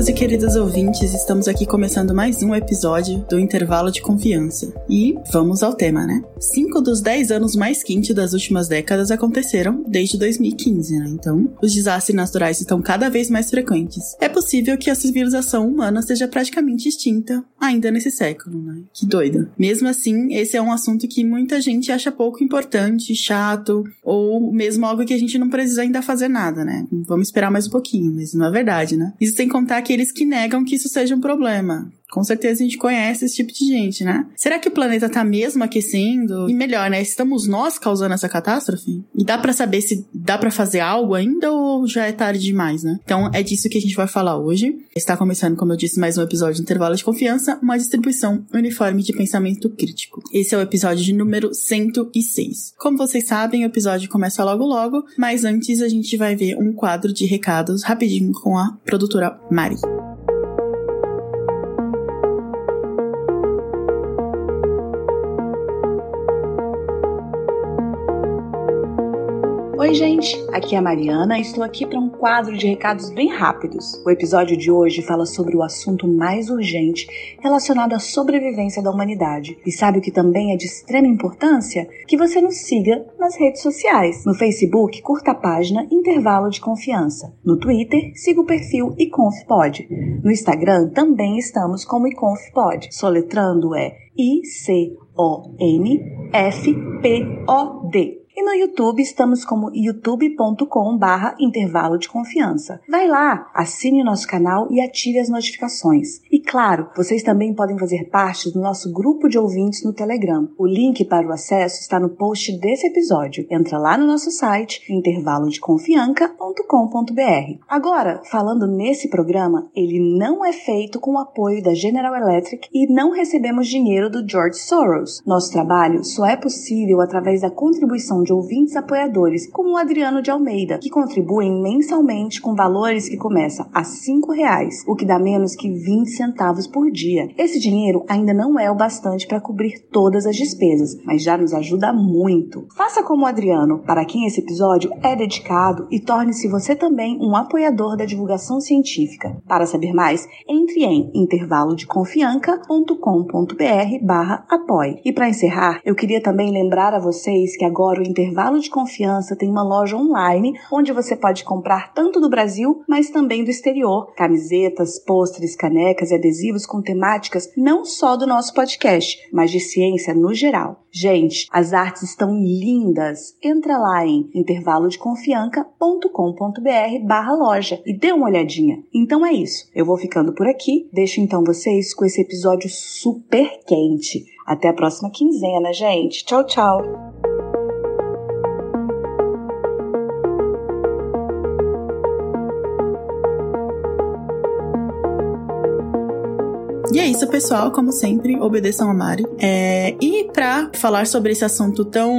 Queridos e queridas ouvintes, estamos aqui começando mais um episódio do Intervalo de Confiança. E vamos ao tema, né? Cinco dos dez anos mais quentes das últimas décadas aconteceram desde 2015, né? Então, os desastres naturais estão cada vez mais frequentes. É possível que a civilização humana seja praticamente extinta ainda nesse século, né? Que doido. Mesmo assim, esse é um assunto que muita gente acha pouco importante, chato, ou mesmo algo que a gente não precisa ainda fazer nada, né? Vamos esperar mais um pouquinho, mas não é verdade, né? Isso sem contar aqueles que negam que isso seja um problema. Com certeza a gente conhece esse tipo de gente, né? Será que o planeta tá mesmo aquecendo? E melhor, né? Estamos nós causando essa catástrofe? E dá para saber se dá para fazer algo ainda ou já é tarde demais, né? Então é disso que a gente vai falar hoje. Está começando, como eu disse, mais um episódio de Intervalo de Confiança, uma distribuição uniforme de pensamento crítico. Esse é o episódio de número 106. Como vocês sabem, o episódio começa logo logo, mas antes a gente vai ver um quadro de recados rapidinho com a produtora Mari. Oi, gente! Aqui é a Mariana e estou aqui para um quadro de recados bem rápidos. O episódio de hoje fala sobre o assunto mais urgente relacionado à sobrevivência da humanidade. E sabe o que também é de extrema importância? Que você nos siga nas redes sociais. No Facebook, curta a página Intervalo de Confiança. No Twitter, siga o perfil iconfpod. No Instagram, também estamos como iconfpod. Soletrando é I-C-O-N-F-P-O-D. E no YouTube estamos como youtube.com barra intervalo de confiança. Vai lá, assine o nosso canal e ative as notificações. E claro, vocês também podem fazer parte do nosso grupo de ouvintes no Telegram. O link para o acesso está no post desse episódio. Entra lá no nosso site intervalodeconfianca.com.br. Agora, falando nesse programa, ele não é feito com o apoio da General Electric e não recebemos dinheiro do George Soros. Nosso trabalho só é possível através da contribuição de de ouvintes apoiadores, como o Adriano de Almeida, que contribuem mensalmente com valores que começam a R$ reais, o que dá menos que 20 centavos por dia. Esse dinheiro ainda não é o bastante para cobrir todas as despesas, mas já nos ajuda muito. Faça como o Adriano, para quem esse episódio é dedicado, e torne-se você também um apoiador da divulgação científica. Para saber mais, entre em intervalodeconfianca.com.br barra apoie. E para encerrar, eu queria também lembrar a vocês que agora o intervalo de confiança tem uma loja online onde você pode comprar tanto do Brasil, mas também do exterior. Camisetas, pôsteres, canecas e adesivos com temáticas não só do nosso podcast, mas de ciência no geral. Gente, as artes estão lindas. Entra lá em intervalodeconfianca.com.br barra loja e dê uma olhadinha. Então é isso. Eu vou ficando por aqui. Deixo então vocês com esse episódio super quente. Até a próxima quinzena, gente. Tchau, tchau. E é isso, pessoal. Como sempre, obedeçam a Mari. É, e pra falar sobre esse assunto tão.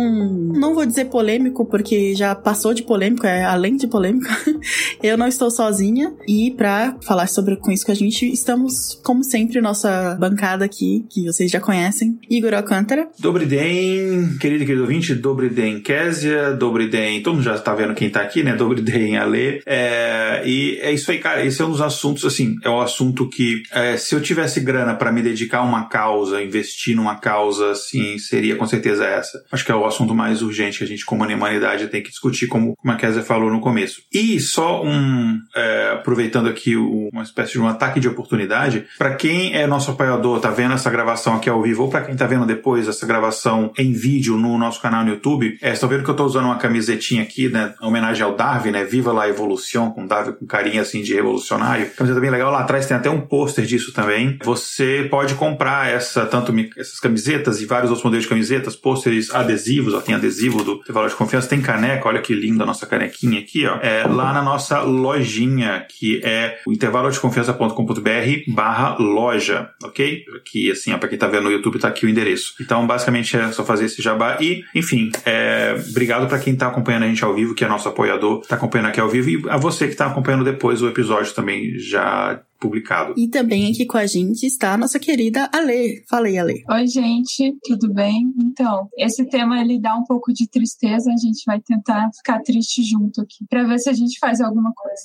Não vou dizer polêmico, porque já passou de polêmico, é além de polêmico. eu não estou sozinha. E pra falar sobre com isso que a gente, estamos, como sempre, nossa bancada aqui, que vocês já conhecem. Igor Alcântara. Dobriden, querido e querido ouvinte, Dobriden Késia, Dobriden. Todo mundo já tá vendo quem tá aqui, né? Dobriden Ale. É, e é isso aí, cara. Esse é um dos assuntos, assim, é um assunto que, é, se eu tivesse grana para me dedicar a uma causa, investir numa causa, assim, seria com certeza essa. Acho que é o assunto mais urgente que a gente, como humanidade, tem que discutir, como, como a Kézia falou no começo. E só um, é, aproveitando aqui uma espécie de um ataque de oportunidade, para quem é nosso apoiador, tá vendo essa gravação aqui ao vivo, ou para quem tá vendo depois essa gravação em vídeo no nosso canal no YouTube, é, estão vendo que eu tô usando uma camisetinha aqui, né, em homenagem ao Darwin, né, Viva la Evolução, com Darwin com carinha assim de revolucionário. Camiseta bem legal, lá atrás tem até um pôster disso também. Vou você pode comprar essa tanto essas camisetas e vários outros modelos de camisetas, pôsteres, adesivos, ó, tem adesivo do Intervalo de Confiança, tem caneca, olha que linda a nossa canequinha aqui, ó. É, lá na nossa lojinha, que é o intervalodeconfiança.com.br barra loja, ok? Aqui, assim, ó, pra quem tá vendo no YouTube, tá aqui o endereço. Então, basicamente, é só fazer esse jabá e, enfim, é, obrigado para quem tá acompanhando a gente ao vivo, que é nosso apoiador, tá acompanhando aqui ao vivo, e a você que tá acompanhando depois o episódio também já publicado. E também aqui com a gente está a nossa querida Ale. Fala aí, Ale. Oi, gente, tudo bem? Então, esse tema ele dá um pouco de tristeza, a gente vai tentar ficar triste junto aqui, para ver se a gente faz alguma coisa.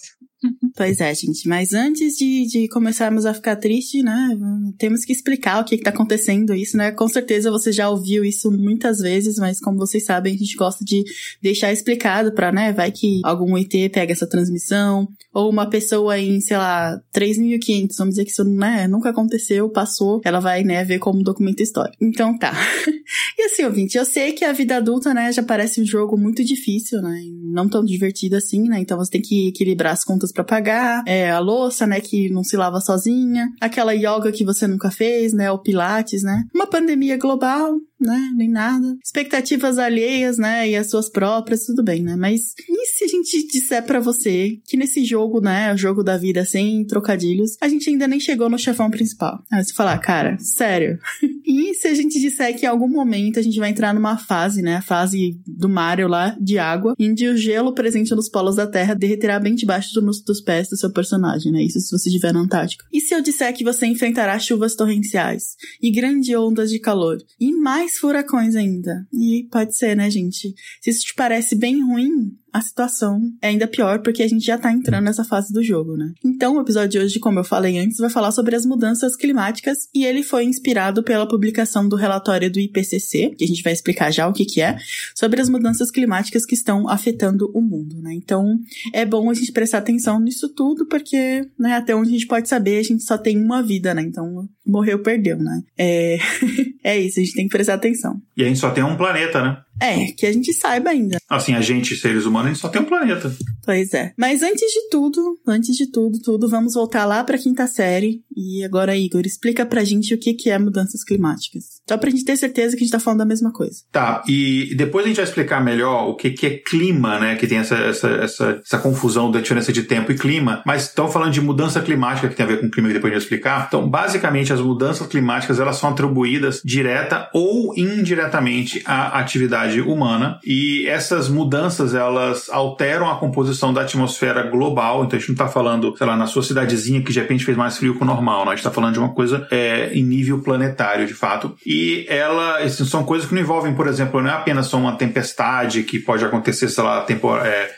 Pois é, gente. Mas antes de, de começarmos a ficar triste, né? Temos que explicar o que, está acontecendo isso, né? Com certeza você já ouviu isso muitas vezes, mas como vocês sabem, a gente gosta de deixar explicado para, né? Vai que algum ET pega essa transmissão, ou uma pessoa em, sei lá, 3.500, vamos dizer que isso né, nunca aconteceu, passou, ela vai, né, ver como documento histórico. Então tá. e assim, ouvinte, eu sei que a vida adulta, né, já parece um jogo muito difícil, né? Não tão divertido assim, né? Então você tem que equilibrar as contas para pagar, é, a louça, né, que não se lava sozinha, aquela yoga que você nunca fez, né, o pilates, né? Uma pandemia global, né? Nem nada. Expectativas alheias, né? E as suas próprias, tudo bem, né? Mas e se a gente disser para você que nesse jogo, né? O jogo da vida sem trocadilhos, a gente ainda nem chegou no chefão principal? Aí você falar, cara, sério. e se a gente disser que em algum momento a gente vai entrar numa fase, né? A fase do Mario lá, de água, onde o gelo presente nos polos da Terra derreterá bem debaixo do, dos pés do seu personagem, né? Isso se você estiver na Antártica. E se eu disser que você enfrentará chuvas torrenciais e grandes ondas de calor e mais mais furacões ainda. E pode ser, né, gente? Se isso te parece bem ruim, a situação é ainda pior porque a gente já tá entrando nessa fase do jogo, né? Então, o episódio de hoje, como eu falei antes, vai falar sobre as mudanças climáticas e ele foi inspirado pela publicação do relatório do IPCC, que a gente vai explicar já o que que é, sobre as mudanças climáticas que estão afetando o mundo, né? Então, é bom a gente prestar atenção nisso tudo porque, né, até onde a gente pode saber, a gente só tem uma vida, né? Então, morreu, perdeu, né? É, é isso, a gente tem que prestar atenção. E a gente só tem um planeta, né? É, que a gente saiba ainda. Assim, a gente, seres humanos, a gente só tem um planeta. Pois é. Mas antes de tudo, antes de tudo, tudo, vamos voltar lá pra quinta série. E agora, Igor, explica pra gente o que, que é mudanças climáticas. Só pra gente ter certeza que a gente tá falando da mesma coisa. Tá, e depois a gente vai explicar melhor o que, que é clima, né? Que tem essa, essa, essa, essa confusão da diferença de tempo e clima. Mas estão falando de mudança climática, que tem a ver com clima, que depois a gente vai explicar. Então, basicamente, as mudanças climáticas, elas são atribuídas direta ou indiretamente à atividade atividade humana e essas mudanças elas alteram a composição da atmosfera global. Então a gente não está falando, sei lá, na sua cidadezinha que de repente fez mais frio que o normal, a gente está falando de uma coisa é, em nível planetário de fato. E ela assim, são coisas que não envolvem, por exemplo, não é apenas só uma tempestade que pode acontecer, sei lá, tempor, é,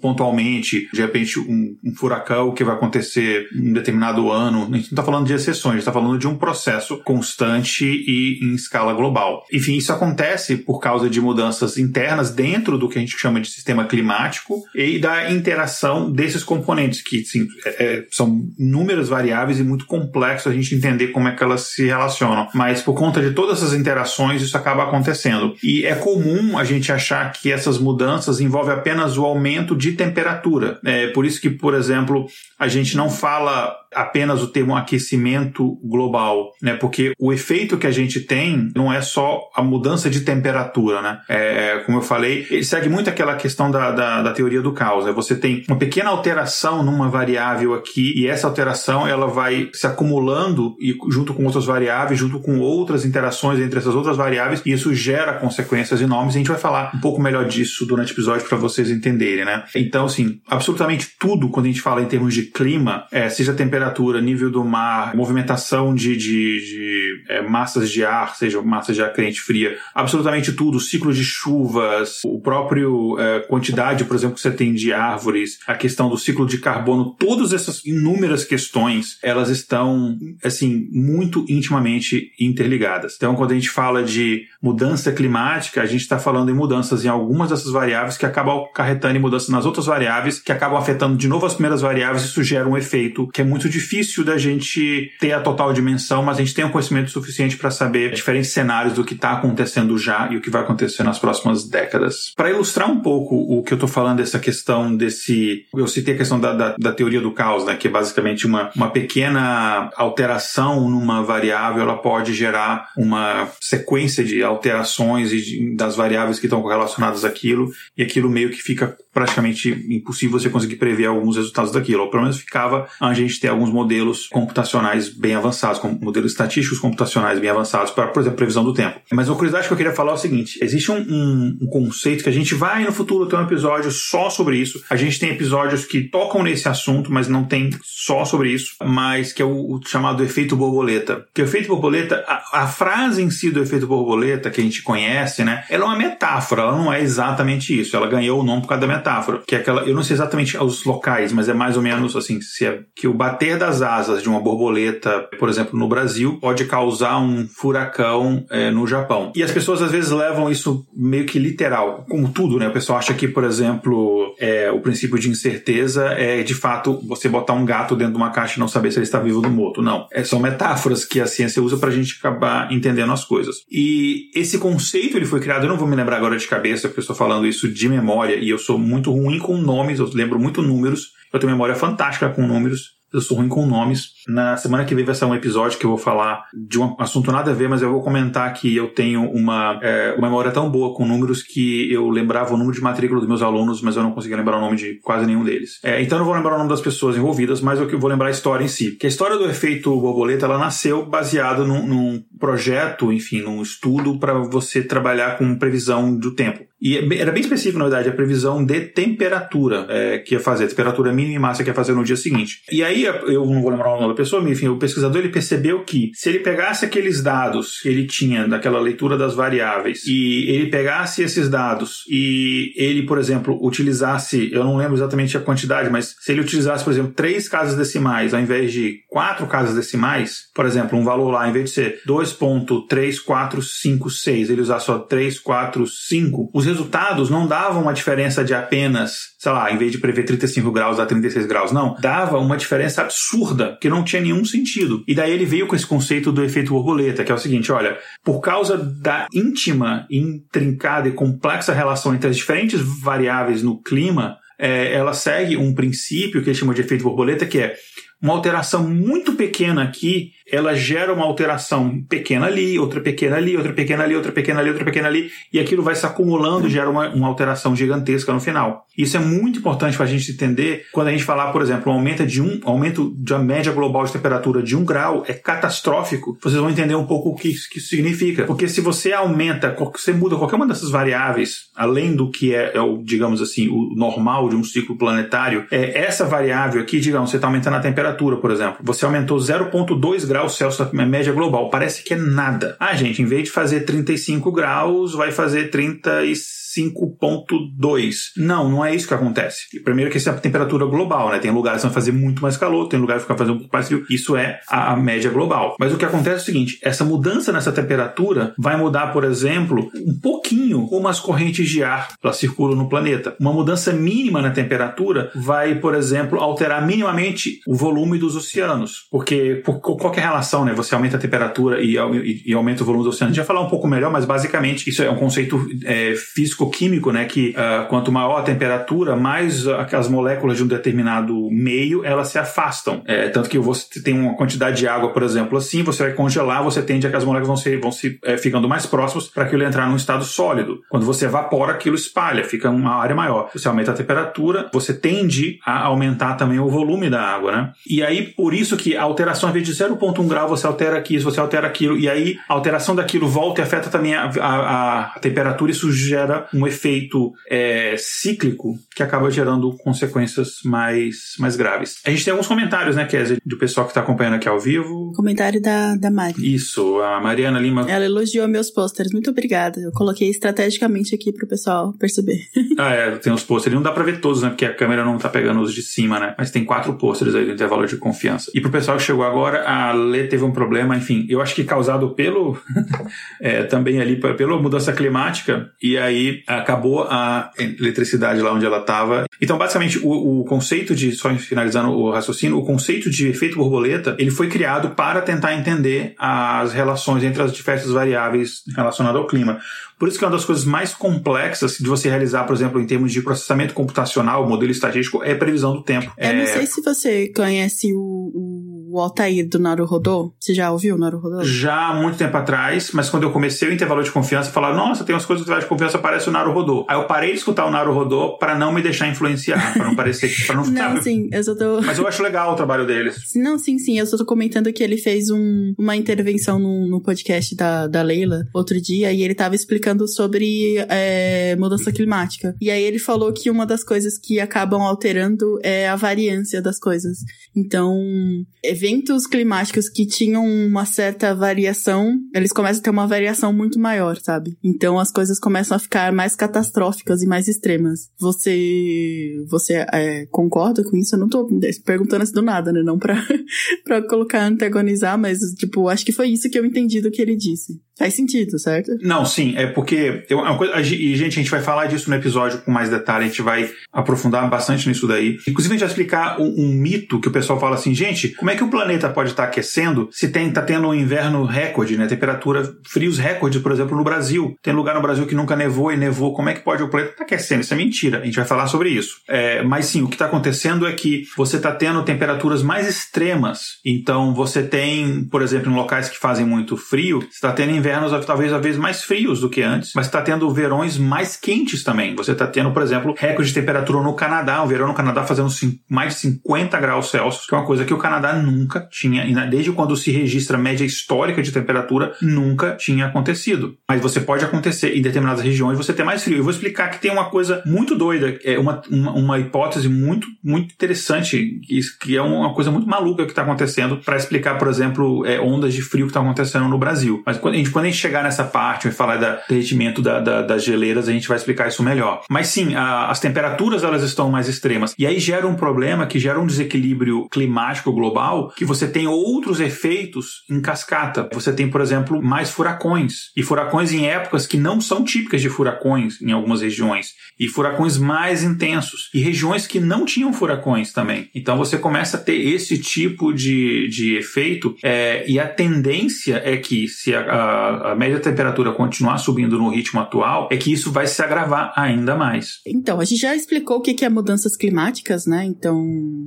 pontualmente, de repente um, um, furacão que vai acontecer em um determinado ano. A gente não está falando de exceções, a gente está falando de um processo constante e em escala global. Enfim, isso acontece por causa de mudanças internas dentro do que a gente chama de sistema climático e da interação desses componentes, que sim, é, é, são inúmeras variáveis e muito complexo a gente entender como é que elas se relacionam. Mas por conta de todas essas interações, isso acaba acontecendo. E é comum a gente achar que essas mudanças envolvem apenas o aumento de temperatura. É por isso que, por exemplo, a gente não fala apenas o termo aquecimento global, né? Porque o efeito que a gente tem não é só a mudança de temperatura, né? É, como eu falei, ele segue muito aquela questão da, da, da teoria do caos. Né? Você tem uma pequena alteração numa variável aqui e essa alteração ela vai se acumulando e junto com outras variáveis, junto com outras interações entre essas outras variáveis e isso gera consequências enormes. E a gente vai falar um pouco melhor disso durante o episódio para vocês entenderem, né? Então, assim, absolutamente tudo quando a gente fala em termos de clima, é, seja temperatura temperatura, nível do mar, movimentação de, de, de é, massas de ar, seja massas de ar quente fria, absolutamente tudo, ciclo de chuvas, o próprio é, quantidade, por exemplo, que você tem de árvores, a questão do ciclo de carbono, todas essas inúmeras questões, elas estão, assim, muito intimamente interligadas. Então, quando a gente fala de mudança climática, a gente está falando em mudanças em algumas dessas variáveis que acabam acarretando em mudanças nas outras variáveis, que acabam afetando de novo as primeiras variáveis, e isso gera um efeito que é muito difícil da gente ter a total dimensão, mas a gente tem um conhecimento suficiente para saber diferentes cenários do que está acontecendo já e o que vai acontecer nas próximas décadas. Para ilustrar um pouco o que eu estou falando dessa questão desse. Eu citei a questão da, da, da, teoria do caos, né? Que é basicamente uma, uma pequena alteração numa variável, ela pode gerar uma sequência de alterações e de, das variáveis que estão relacionadas àquilo, e aquilo meio que fica praticamente impossível você conseguir prever alguns resultados daquilo, ou pelo menos ficava a gente ter alguns modelos computacionais bem avançados, como modelos estatísticos computacionais bem avançados para, por exemplo, previsão do tempo. Mas uma curiosidade que eu queria falar é o seguinte: existe um, um, um conceito que a gente vai no futuro ter um episódio só sobre isso. A gente tem episódios que tocam nesse assunto, mas não tem só sobre isso, mas que é o, o chamado efeito borboleta. Que o efeito borboleta, a, a frase em si do efeito borboleta que a gente conhece, né? Ela é uma metáfora, ela não é exatamente isso. Ela ganhou o nome por causa da metáfora que é aquela, eu não sei exatamente os locais, mas é mais ou menos assim, se é que o bater das asas de uma borboleta, por exemplo, no Brasil, pode causar um furacão é, no Japão. E as pessoas às vezes levam isso meio que literal, como tudo, né? O pessoal acha que, por exemplo, é, o princípio de incerteza é de fato você botar um gato dentro de uma caixa e não saber se ele está vivo ou morto. Não. É, são metáforas que a ciência usa para a gente acabar entendendo as coisas. E esse conceito ele foi criado, eu não vou me lembrar agora de cabeça, porque eu estou falando isso de memória e eu sou muito ruim com nomes, eu lembro muito números. Eu tenho memória fantástica com números. Eu sou ruim com nomes. Na semana que vem vai ser um episódio que eu vou falar de um assunto nada a ver, mas eu vou comentar que eu tenho uma, é, uma memória tão boa com números que eu lembrava o número de matrícula dos meus alunos, mas eu não conseguia lembrar o nome de quase nenhum deles. É, então eu não vou lembrar o nome das pessoas envolvidas, mas eu vou lembrar a história em si. Que a história do efeito borboleta ela nasceu baseado num, num projeto, enfim, num estudo para você trabalhar com previsão do tempo. E é era bem específico, na verdade, a previsão de temperatura é, que ia fazer, temperatura mínima e máxima que ia fazer no dia seguinte. E aí, eu não vou lembrar o nome da pessoa, mas enfim, o pesquisador ele percebeu que se ele pegasse aqueles dados que ele tinha daquela leitura das variáveis e ele pegasse esses dados e ele, por exemplo, utilizasse, eu não lembro exatamente a quantidade, mas se ele utilizasse, por exemplo, três casas decimais ao invés de quatro casas decimais, por exemplo, um valor lá, em vez de ser 2.3456, ele usar só 345, os resultados não davam uma diferença de apenas, sei lá, em vez de prever 35 graus a 36 graus, não. Dava uma diferença absurda, que não tinha nenhum sentido. E daí ele veio com esse conceito do efeito borboleta, que é o seguinte: olha, por causa da íntima, intrincada e complexa relação entre as diferentes variáveis no clima, é, ela segue um princípio que ele chama de efeito borboleta, que é uma alteração muito pequena aqui ela gera uma alteração pequena ali, outra pequena ali, outra pequena ali, outra pequena ali, outra pequena ali, e aquilo vai se acumulando e gera uma, uma alteração gigantesca no final. Isso é muito importante para a gente entender quando a gente falar, por exemplo, um aumento de um aumento da média global de temperatura de um grau é catastrófico. Vocês vão entender um pouco o que isso, que isso significa. Porque se você aumenta, você muda qualquer uma dessas variáveis, além do que é, é o, digamos assim, o normal de um ciclo planetário, é essa variável aqui, digamos, você está aumentando a temperatura, por exemplo. Você aumentou 0,2 graus graus Celsius na média global. Parece que é nada. Ah, gente, em vez de fazer 35 graus, vai fazer 36 5.2. Não, não é isso que acontece. Primeiro que essa é a temperatura global, né? Tem lugares que vão fazer muito mais calor, tem lugares que vão fazer um pouco mais frio. Isso é a, a média global. Mas o que acontece é o seguinte, essa mudança nessa temperatura vai mudar, por exemplo, um pouquinho como as correntes de ar elas circulam no planeta. Uma mudança mínima na temperatura vai, por exemplo, alterar minimamente o volume dos oceanos. Porque por qualquer relação, né? Você aumenta a temperatura e, e, e aumenta o volume dos oceanos. A gente vai falar um pouco melhor, mas basicamente isso é um conceito é, físico físico-químico, né, que uh, quanto maior a temperatura, mais aquelas moléculas de um determinado meio elas se afastam. É, tanto que você tem uma quantidade de água, por exemplo, assim, você vai congelar, você tende a que as moléculas vão se, vão se é, ficando mais próximas para aquilo entrar num estado sólido. Quando você evapora, aquilo espalha, fica uma área maior. Você aumenta a temperatura, você tende a aumentar também o volume da água, né? E aí, por isso que a alteração, às vezes de 0,1 grau, você altera aqui, você altera aquilo, e aí a alteração daquilo volta e afeta também a, a, a temperatura, isso gera um efeito é, cíclico que acaba gerando consequências mais, mais graves. A gente tem alguns comentários, né, Kézia, do pessoal que está acompanhando aqui ao vivo. Comentário da, da Mari. Isso, a Mariana Lima. Ela elogiou meus pôsteres. Muito obrigada. Eu coloquei estrategicamente aqui para o pessoal perceber. ah, é, tem os pôsteres. Não dá para ver todos, né, porque a câmera não está pegando os de cima, né? Mas tem quatro pôsteres aí do intervalo de confiança. E pro pessoal que chegou agora, a Lê teve um problema, enfim, eu acho que causado pelo é, também ali pela mudança climática e aí acabou a eletricidade lá onde ela estava. Então, basicamente, o, o conceito de só finalizando o raciocínio, o conceito de efeito borboleta, ele foi criado para tentar entender as relações entre as diversas variáveis relacionadas ao clima. Por isso que é uma das coisas mais complexas de você realizar, por exemplo, em termos de processamento computacional, modelo estatístico, é previsão do tempo. Eu é... não sei se você conhece o, o Altair do Naruhodô. Você já ouviu o Naruhodô? Já há muito tempo atrás, mas quando eu comecei o intervalo de confiança, falaram, nossa, tem umas coisas do intervalo de confiança, parece o Naruhodô. Aí eu parei de escutar o Naruhodô para não me deixar influenciar, para não parecer que... não, não sim, eu só tô... Mas eu acho legal o trabalho deles. Não, sim, sim, eu só tô comentando que ele fez um, uma intervenção no, no podcast da, da Leila outro dia e ele tava explicando sobre é, mudança climática. E aí ele falou que uma das coisas que acabam alterando é a variância das coisas. Então, eventos climáticos que tinham uma certa variação, eles começam a ter uma variação muito maior, sabe? Então as coisas começam a ficar mais catastróficas e mais extremas. Você, você é, concorda com isso? Eu não tô perguntando assim do nada, né? Não pra, pra colocar antagonizar, mas, tipo, acho que foi isso que eu entendi do que ele disse. Faz sentido, certo? Não, sim, é porque eu, uma coisa, e gente, a gente vai falar disso no episódio com mais detalhe, a gente vai aprofundar bastante nisso daí. Inclusive a gente vai explicar um, um mito que o pessoal fala assim, gente, como é que o planeta pode estar aquecendo se tem tá tendo um inverno recorde, né? Temperatura frios recorde, por exemplo, no Brasil. Tem lugar no Brasil que nunca nevou e nevou. Como é que pode o planeta estar aquecendo? Isso é mentira. A gente vai falar sobre isso. É, mas sim, o que está acontecendo é que você está tendo temperaturas mais extremas. Então você tem, por exemplo, em locais que fazem muito frio, você está tendo inverno invernos talvez a vez mais frios do que antes, mas está tendo verões mais quentes também. Você está tendo, por exemplo, recorde de temperatura no Canadá, o verão no Canadá fazendo mais de 50 graus Celsius, que é uma coisa que o Canadá nunca tinha, desde quando se registra média histórica de temperatura, nunca tinha acontecido. Mas você pode acontecer em determinadas regiões você ter mais frio. Eu vou explicar que tem uma coisa muito doida, é uma, uma, uma hipótese muito, muito interessante, que é uma coisa muito maluca que está acontecendo para explicar, por exemplo, é, ondas de frio que estão acontecendo no Brasil. Mas quando a gente quando a gente chegar nessa parte e falar do derretimento da, da, das geleiras, a gente vai explicar isso melhor. Mas sim, a, as temperaturas elas estão mais extremas. E aí gera um problema que gera um desequilíbrio climático global que você tem outros efeitos em cascata. Você tem, por exemplo, mais furacões. E furacões em épocas que não são típicas de furacões em algumas regiões. E furacões mais intensos. E regiões que não tinham furacões também. Então você começa a ter esse tipo de, de efeito. É, e a tendência é que se a, a a, média temperatura continuar subindo no ritmo atual, é que isso vai se agravar ainda mais. Então, a gente já explicou o que é mudanças climáticas, né? Então,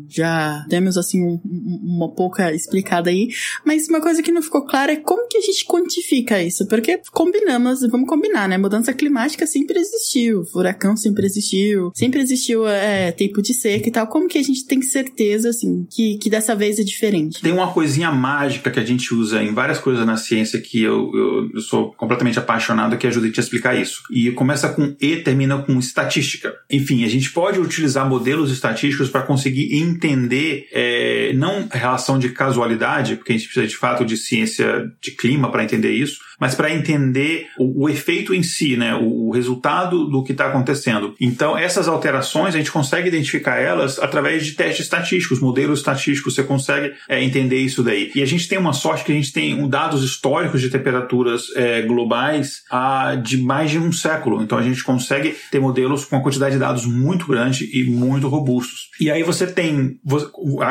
já demos assim um, uma pouca explicada aí. Mas uma coisa que não ficou clara é como que a gente quantifica isso? Porque combinamos, vamos combinar, né? Mudança climática sempre existiu, furacão sempre existiu, sempre existiu é, tempo de seca e tal. Como que a gente tem certeza, assim, que, que dessa vez é diferente? Tem uma coisinha mágica que a gente usa em várias coisas na ciência que eu, eu eu, sou completamente apaixonado que ajuda a te explicar isso. E começa com E, termina com estatística. Enfim, a gente pode utilizar modelos estatísticos para conseguir entender é, não relação de casualidade, porque a gente precisa de fato de ciência de clima para entender isso, mas para entender o, o, efeito em si, né, o, o resultado do que está acontecendo. Então, essas alterações a gente consegue identificar elas através de testes estatísticos, modelos estatísticos. Você consegue é, entender isso daí. E a gente tem uma sorte que a gente tem um, dados históricos de temperaturas é, globais há de mais de um século. Então, a gente consegue ter modelos com uma quantidade de dados muito grande e muito robustos. E aí você tem, você,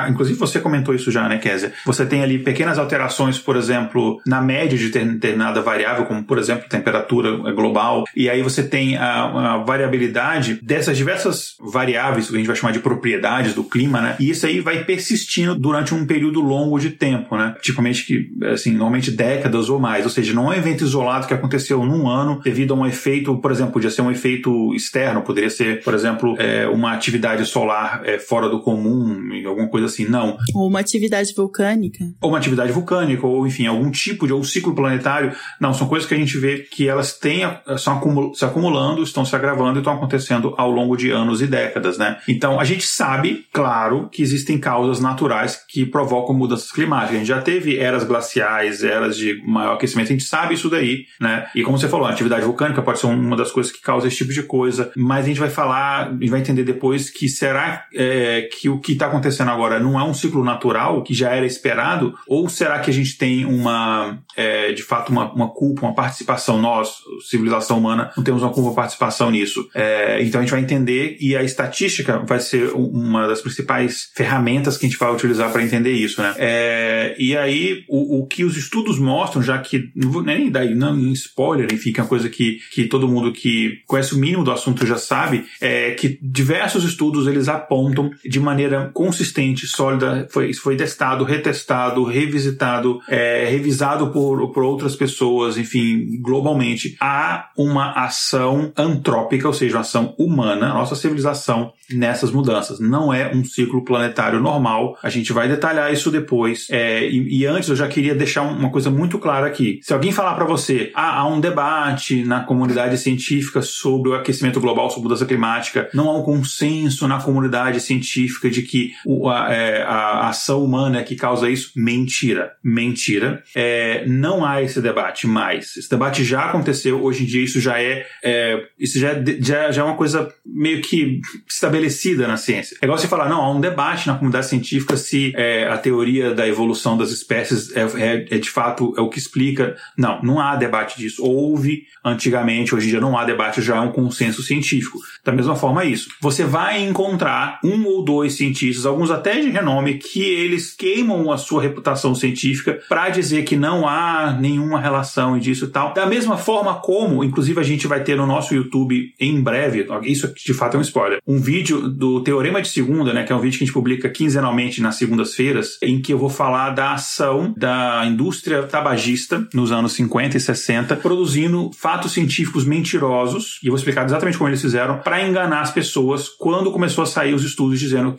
inclusive você comentou isso já, né, Kézia? Você tem ali pequenas alterações, por exemplo, na média de determinada determinada variável, como por exemplo temperatura global, e aí você tem a, a variabilidade dessas diversas variáveis, que a gente vai chamar de propriedades do clima, né? E isso aí vai persistindo durante um período longo de tempo, né? Tipicamente que, assim, normalmente décadas ou mais, ou seja, não é um evento isolado que aconteceu num ano devido a um efeito, por exemplo, podia ser um efeito externo, poderia ser, por exemplo, é, uma atividade solar é, fora do comum, alguma coisa assim, não. Ou uma atividade vulcânica. Ou uma atividade vulcânica, ou enfim, algum tipo de ou ciclo planetário não, são coisas que a gente vê que elas têm, são acumul, se acumulando, estão se agravando e estão acontecendo ao longo de anos e décadas, né? Então, a gente sabe, claro, que existem causas naturais que provocam mudanças climáticas. A gente já teve eras glaciais, eras de maior aquecimento, a gente gente sabe isso daí, né? E como você falou, a atividade vulcânica pode ser uma das coisas que causa esse tipo de coisa, mas a gente vai falar, a gente vai entender depois que será é, que o que está acontecendo agora não é um ciclo natural que já era esperado, ou será que a gente tem uma, é, de fato, uma, uma culpa, uma participação, nós, civilização humana, não temos uma culpa, participação nisso. É, então a gente vai entender e a estatística vai ser uma das principais ferramentas que a gente vai utilizar para entender isso, né? É, e aí, o, o, que os estudos mostram, já que, nem daí, não em spoiler, enfim, que é uma coisa que, que todo mundo que conhece o mínimo do assunto já sabe, é que diversos estudos eles apontam de maneira consistente, sólida, foi, isso foi testado, retestado, revisitado, é, revisado por, por outras pessoas, enfim, globalmente, há uma ação antrópica, ou seja, uma ação humana, nossa civilização nessas mudanças. Não é um ciclo planetário normal. A gente vai detalhar isso depois. É, e, e, antes eu já queria deixar uma coisa muito clara aqui. Se alguém falar para você, ah, há um debate na comunidade científica sobre o aquecimento global, sobre mudança climática, não há um consenso na comunidade científica de que o, a, é, a, ação humana é que causa isso, mentira. Mentira. É, não há esse debate mais. Esse debate já aconteceu. Hoje em dia isso já é, é isso já, é já, já é uma coisa meio que estabelecida estabelecida na ciência. É igual você falar, não, há um debate na comunidade científica se é, a teoria da evolução das espécies é, é, é, de fato é o que explica. Não, não há debate disso. Houve antigamente, hoje em dia não há debate, já é um consenso científico. Da mesma forma é isso. Você vai encontrar um ou dois cientistas, alguns até de renome, que eles queimam a sua reputação científica para dizer que não há nenhuma relação disso e tal. Da mesma forma como, inclusive a gente vai ter no nosso YouTube em breve, isso de fato é um spoiler, um vídeo do Teorema de Segunda, né, que é um vídeo que a gente publica quinzenalmente nas segundas-feiras, em que eu vou falar da ação da indústria tabagista nos anos 50 e 60, produzindo fatos científicos mentirosos, e eu vou explicar exatamente como eles fizeram, para enganar as pessoas quando começou a sair os estudos dizendo,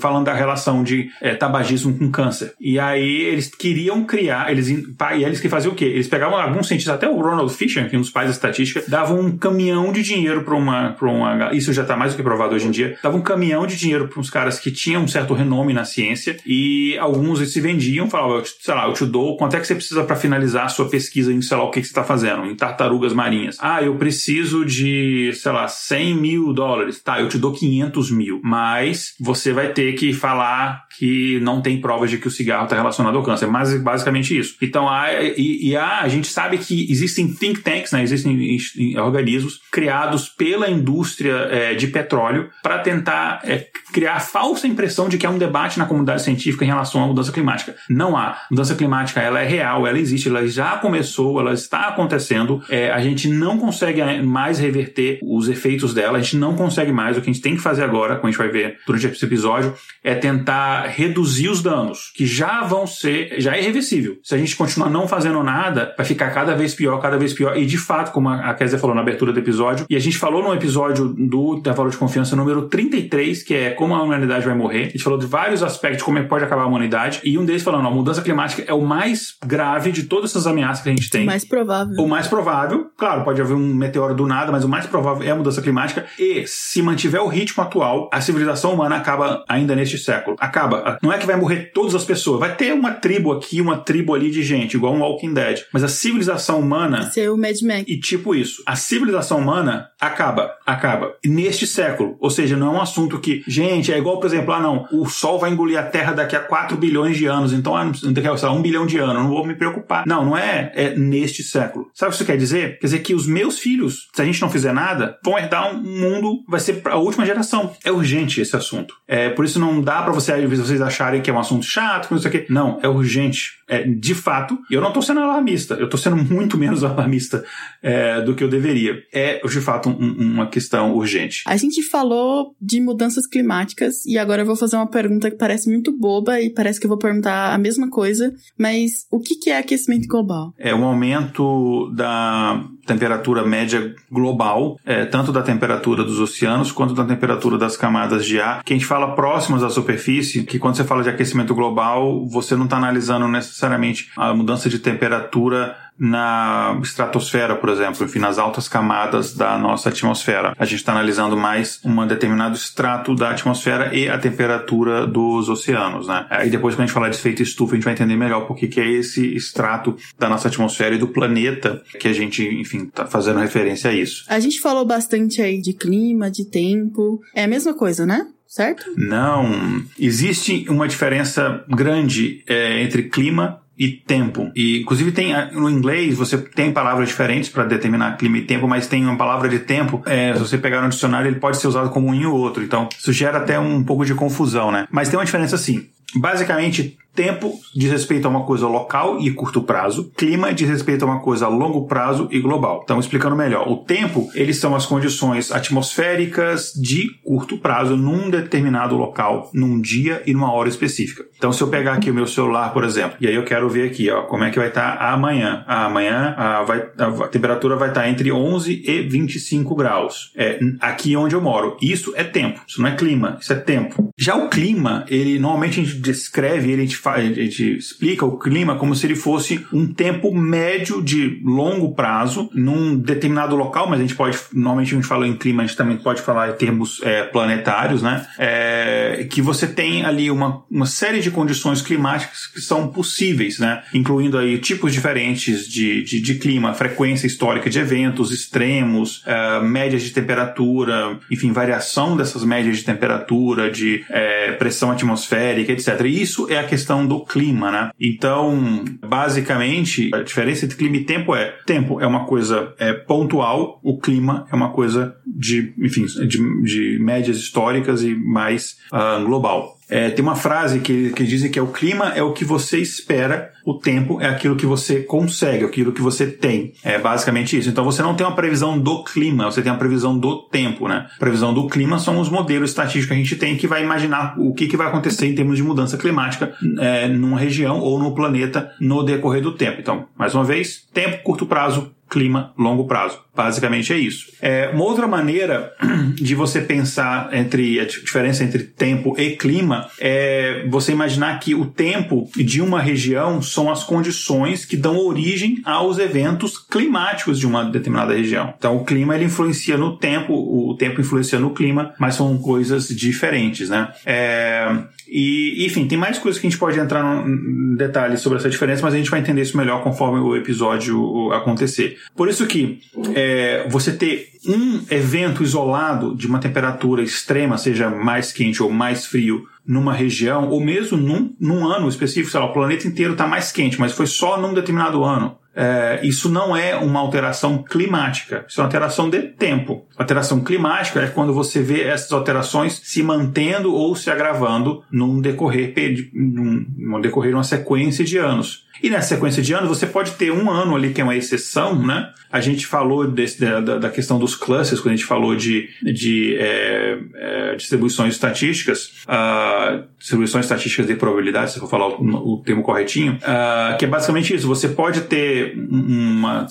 falando da relação de é, tabagismo com câncer. E aí eles queriam criar, eles, e eles que faziam o quê? Eles pegavam alguns cientistas, até o Ronald Fisher, que é um dos pais da estatística, davam um caminhão de dinheiro para uma, uma. Isso já está mais do que provado hoje em dia dia, dava um caminhão de dinheiro para uns caras que tinham um certo renome na ciência e alguns se vendiam, falavam, sei lá, eu te dou, quanto é que você precisa para finalizar a sua pesquisa em, sei lá, o que, que você está fazendo, em tartarugas marinhas? Ah, eu preciso de, sei lá, 100 mil dólares. Tá, eu te dou 500 mil, mas você vai ter que falar que não tem provas de que o cigarro está relacionado ao câncer. Mas basicamente isso. Então, há, e, e há, a gente sabe que existem think tanks, né, existem organismos criados pela indústria é, de petróleo para tentar é, criar a falsa impressão de que há um debate na comunidade científica em relação à mudança climática. Não há. Mudança climática ela é real, ela existe, ela já começou, ela está acontecendo. É, a gente não consegue mais reverter os efeitos dela, a gente não consegue mais. O que a gente tem que fazer agora, como a gente vai ver durante esse episódio, é tentar reduzir os danos, que já vão ser, já é irreversível. Se a gente continuar não fazendo nada, vai ficar cada vez pior, cada vez pior. E de fato, como a Kézia falou na abertura do episódio, e a gente falou no episódio do intervalo de confiança número 33, que é como a humanidade vai morrer. A gente falou de vários aspectos como é pode acabar a humanidade. E um deles falando, a mudança climática é o mais grave de todas essas ameaças que a gente tem. O mais provável. O mais provável, claro, pode haver um meteoro do nada, mas o mais provável é a mudança climática. E se mantiver o ritmo atual, a civilização humana acaba ainda neste século. Acaba. Não é que vai morrer todas as pessoas. Vai ter uma tribo aqui, uma tribo ali de gente, igual um Walking Dead. Mas a civilização humana. Ser o Mad Max. E tipo isso. A civilização humana acaba. Acaba. Neste século. Ou seja, não é um assunto que, gente, é igual, por exemplo, ah, não, o Sol vai engolir a Terra daqui a 4 bilhões de anos, então, ah, daqui a, sei lá, 1 bilhão de anos, não vou me preocupar. Não, não é, é neste século. Sabe o que isso quer dizer? Quer dizer que os meus filhos, se a gente não fizer nada, vão herdar um mundo, vai ser a última geração. É urgente esse assunto. É, por isso não dá para você, vocês acharem que é um assunto chato, não sei o quê. Não, é urgente. É, de fato, eu não tô sendo alarmista, eu tô sendo muito menos alarmista é, do que eu deveria. É, de fato, um, uma questão urgente. A gente falou de mudanças climáticas e agora eu vou fazer uma pergunta que parece muito boba e parece que eu vou perguntar a mesma coisa, mas o que, que é aquecimento global? É um aumento da temperatura média global, é, tanto da temperatura dos oceanos quanto da temperatura das camadas de ar, que a gente fala próximas à superfície, que quando você fala de aquecimento global, você não está analisando necessariamente a mudança de temperatura na estratosfera, por exemplo, enfim, nas altas camadas da nossa atmosfera. A gente está analisando mais um determinado extrato da atmosfera e a temperatura dos oceanos, né? Aí depois, quando a gente falar de efeito estufa, a gente vai entender melhor porque que é esse extrato da nossa atmosfera e do planeta que a gente, enfim, está fazendo referência a isso. A gente falou bastante aí de clima, de tempo. É a mesma coisa, né? certo? Não. Existe uma diferença grande é, entre clima e tempo. E inclusive tem no inglês você tem palavras diferentes para determinar clima e tempo, mas tem uma palavra de tempo. É, se você pegar no dicionário, ele pode ser usado como um e o outro. Então isso gera até um pouco de confusão, né? Mas tem uma diferença assim. Basicamente, Tempo diz respeito a uma coisa local e curto prazo. Clima diz respeito a uma coisa a longo prazo e global. Então, explicando melhor. O tempo, eles são as condições atmosféricas de curto prazo num determinado local, num dia e numa hora específica. Então, se eu pegar aqui o meu celular, por exemplo, e aí eu quero ver aqui, ó, como é que vai estar amanhã. amanhã a, vai, a, temperatura vai estar entre 11 e 25 graus. É aqui onde eu moro. Isso é tempo. Isso não é clima. Isso é tempo. Já o clima, ele normalmente a gente descreve, ele a gente a gente explica o clima como se ele fosse um tempo médio de longo prazo num determinado local, mas a gente pode, normalmente a gente fala em clima, a gente também pode falar em termos é, planetários, né? É, que você tem ali uma, uma série de condições climáticas que são possíveis, né? Incluindo aí tipos diferentes de, de, de clima, frequência histórica de eventos extremos, é, médias de temperatura, enfim, variação dessas médias de temperatura, de é, pressão atmosférica, etc. E isso é a questão questão do clima, né? Então, basicamente, a diferença entre clima e tempo é: tempo é uma coisa é, pontual, o clima é uma coisa de, enfim, de, de médias históricas e mais uh, global. É, tem uma frase que, que dizem que é o clima é o que você espera, o tempo é aquilo que você consegue, aquilo que você tem. É basicamente isso. Então você não tem uma previsão do clima, você tem uma previsão do tempo, né? Previsão do clima são os modelos estatísticos que a gente tem que vai imaginar o que, que vai acontecer em termos de mudança climática é, numa região ou no planeta no decorrer do tempo. Então, mais uma vez, tempo, curto prazo, clima, longo prazo. Basicamente é isso. É, uma outra maneira de você pensar entre a diferença entre tempo e clima é você imaginar que o tempo de uma região são as condições que dão origem aos eventos climáticos de uma determinada região. Então o clima ele influencia no tempo, o tempo influencia no clima, mas são coisas diferentes, né? É, e, enfim, tem mais coisas que a gente pode entrar em detalhes sobre essa diferença, mas a gente vai entender isso melhor conforme o episódio acontecer. Por isso que é, você ter um evento isolado de uma temperatura extrema, seja mais quente ou mais frio, numa região, ou mesmo num, num ano específico, sei lá, o planeta inteiro está mais quente, mas foi só num determinado ano é, isso não é uma alteração climática, isso é uma alteração de tempo. Alteração climática é quando você vê essas alterações se mantendo ou se agravando num decorrer, num, num decorrer de uma sequência de anos. E nessa sequência de anos, você pode ter um ano ali que é uma exceção, né? A gente falou desse, da, da, questão dos clusters, quando a gente falou de, de é, é, distribuições estatísticas, uh, distribuições estatísticas de probabilidade, se eu for falar o, o termo corretinho, uh, que é basicamente isso. Você pode ter uma,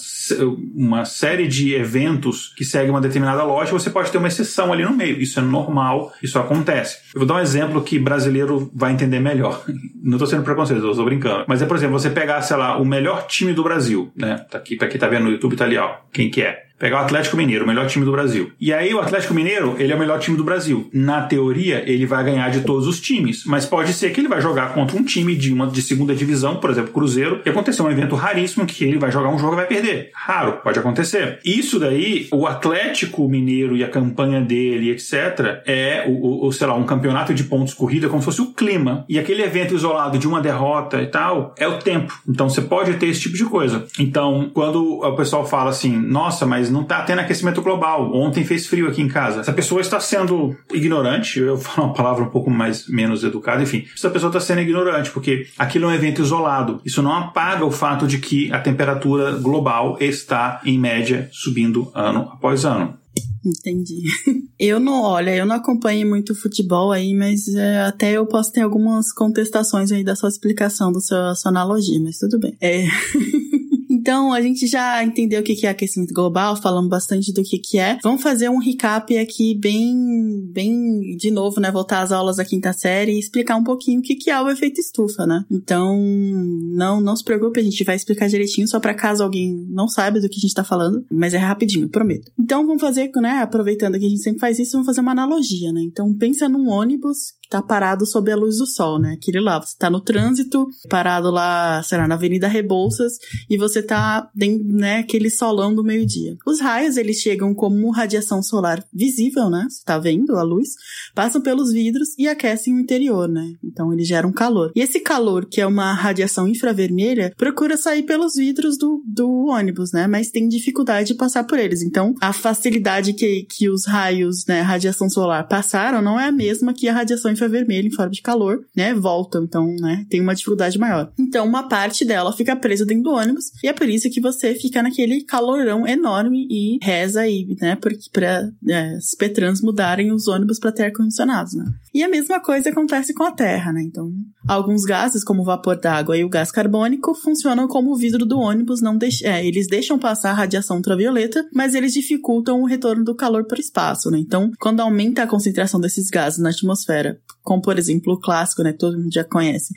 uma série de eventos que seguem uma determinada lógica, você pode ter uma exceção ali no meio. Isso é normal, isso acontece. Eu vou dar um exemplo que brasileiro vai entender melhor. Não estou sendo preconceituoso, estou brincando. Mas é, por exemplo, você pegar, sei lá, o melhor time do Brasil, né? Tá aqui, pra quem tá vendo no YouTube, tá ali, ó. Quem que é? Pegar o Atlético Mineiro, o melhor time do Brasil. E aí o Atlético Mineiro, ele é o melhor time do Brasil. Na teoria, ele vai ganhar de todos os times, mas pode ser que ele vai jogar contra um time de uma de segunda divisão, por exemplo, Cruzeiro, e acontecer um evento raríssimo que ele vai jogar um jogo e vai perder. Raro, pode acontecer. Isso daí, o Atlético Mineiro e a campanha dele, etc, é o, o sei lá, um campeonato de pontos corrida como se fosse o clima. E aquele evento isolado de uma derrota e tal, é o tempo. Então você pode ter esse tipo de coisa. Então, quando o pessoal fala assim, nossa, mas mas não está tendo aquecimento global. Ontem fez frio aqui em casa. Essa pessoa está sendo ignorante, eu falo uma palavra um pouco mais menos educada, enfim. Essa pessoa está sendo ignorante, porque aquilo é um evento isolado. Isso não apaga o fato de que a temperatura global está, em média, subindo ano após ano. Entendi. Eu não, olha, eu não acompanho muito futebol aí, mas é, até eu posso ter algumas contestações aí da sua explicação, da sua, sua analogia, mas tudo bem. É. Então, a gente já entendeu o que é aquecimento global, falamos bastante do que é. Vamos fazer um recap aqui bem, bem, de novo, né? Voltar às aulas da quinta série e explicar um pouquinho o que é o efeito estufa, né? Então, não, não se preocupe, a gente vai explicar direitinho, só para caso alguém não saiba do que a gente tá falando, mas é rapidinho, prometo. Então, vamos fazer, né? Aproveitando que a gente sempre faz isso, vamos fazer uma analogia, né? Então, pensa num ônibus que tá parado sob a luz do sol, né? Aquele lá, você tá no trânsito, parado lá, sei lá, na Avenida Rebouças, e você tá, né, aquele solão do meio-dia. Os raios, eles chegam como radiação solar visível, né? Você tá vendo a luz, passam pelos vidros e aquecem o interior, né? Então, eles geram calor. E esse calor, que é uma radiação infravermelha, procura sair pelos vidros do, do ônibus, né? Mas tem dificuldade de passar por eles. Então, a facilidade que, que os raios, né, radiação solar passaram não é a mesma que a radiação infravermelha em forma de calor, né? Voltam, então, né? Tem uma dificuldade maior. Então, uma parte dela fica presa dentro do ônibus e é por isso que você fica naquele calorão enorme e reza aí, né? Para é, os Petrans mudarem os ônibus para ter ar-condicionados, né? E a mesma coisa acontece com a Terra, né? Então, alguns gases, como o vapor d'água e o gás carbônico, funcionam como o vidro do ônibus, não deix é, eles deixam passar a radiação ultravioleta, mas eles dificultam o retorno do calor para o espaço, né? Então, quando aumenta a concentração desses gases na atmosfera, como por exemplo o clássico, né, que todo mundo já conhece,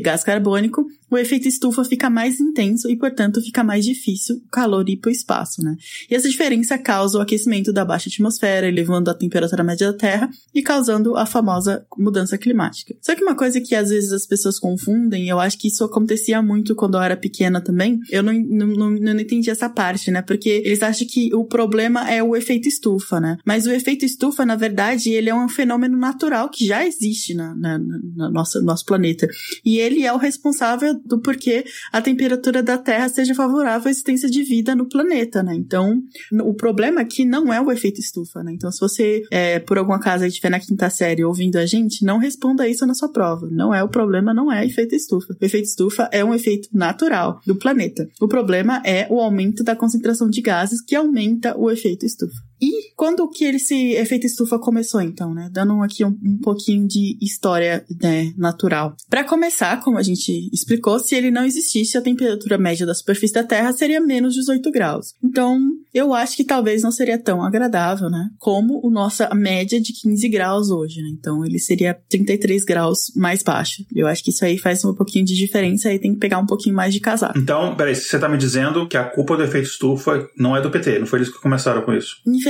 gás carbônico, o efeito estufa fica mais intenso e, portanto, fica mais difícil o calor ir para o espaço, né? E essa diferença causa o aquecimento da baixa atmosfera, elevando a temperatura média da Terra e causando a famosa mudança climática. Só que uma coisa que às vezes as pessoas confundem, eu acho que isso acontecia muito quando eu era pequena também, eu não, não, não, não entendi essa parte, né? Porque eles acham que o problema é o efeito estufa, né? Mas o efeito estufa, na verdade, ele é um fenômeno natural que já existe na, na, na nossa, nosso planeta. E ele é o responsável do porquê a temperatura da Terra seja favorável à existência de vida no planeta, né? Então, o problema aqui não é o efeito estufa, né? Então, se você, é, por algum acaso, estiver na quinta série ouvindo a gente, não responda isso na sua prova. Não é o problema, não é efeito estufa. O efeito estufa é um efeito natural do planeta. O problema é o aumento da concentração de gases que aumenta o efeito estufa. E quando que esse efeito estufa começou, então, né? Dando aqui um, um pouquinho de história né, natural. Para começar, como a gente explicou, se ele não existisse, a temperatura média da superfície da Terra seria menos 18 graus. Então, eu acho que talvez não seria tão agradável, né? Como a nossa média de 15 graus hoje, né? Então, ele seria 33 graus mais baixo. Eu acho que isso aí faz um pouquinho de diferença, aí tem que pegar um pouquinho mais de casaco. Então, peraí, você tá me dizendo que a culpa do efeito estufa não é do PT, não foi eles que começaram com isso? Infelizmente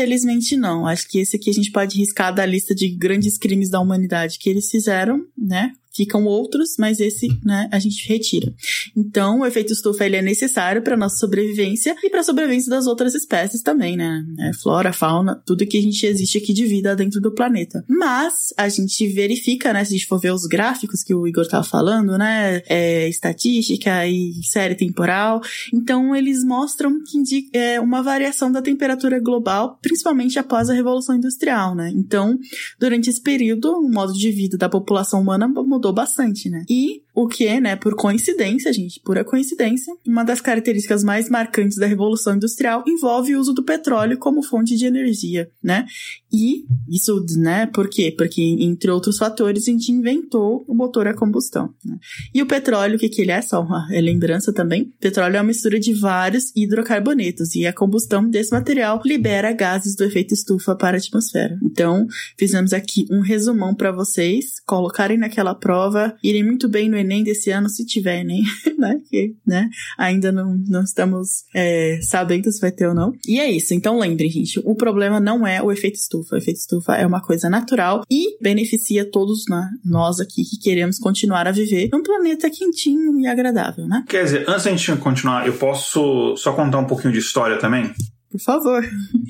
não. Acho que esse aqui a gente pode riscar da lista de grandes crimes da humanidade que eles fizeram, né? Ficam outros, mas esse, né, a gente retira. Então, o efeito estufa ele é necessário para nossa sobrevivência e para a sobrevivência das outras espécies também, né? É, flora, fauna, tudo que a gente existe aqui de vida dentro do planeta. Mas a gente verifica, né, se a gente for ver os gráficos que o Igor tava falando, né, é, estatística e série temporal, então eles mostram que é uma variação da temperatura global, principalmente após a revolução industrial, né? Então, durante esse período, o modo de vida da população humana mudou bastante, né? E o que, né, por coincidência, gente, pura coincidência, uma das características mais marcantes da Revolução Industrial envolve o uso do petróleo como fonte de energia, né? E isso, né, por quê? Porque, entre outros fatores, a gente inventou o motor a combustão. Né? E o petróleo, o que, que ele é? Só uma lembrança também. Petróleo é uma mistura de vários hidrocarbonetos e a combustão desse material libera gases do efeito estufa para a atmosfera. Então, fizemos aqui um resumão para vocês colocarem naquela prova, irem muito bem no Enem desse ano, se tiver Enem, né? Que, né? Ainda não, não estamos é, sabendo se vai ter ou não. E é isso. Então lembrem, gente, o problema não é o efeito estufa. O efeito estufa é uma coisa natural e beneficia todos né, nós aqui que queremos continuar a viver num planeta quentinho e agradável, né? Quer dizer, antes da gente continuar, eu posso só contar um pouquinho de história também? Por favor.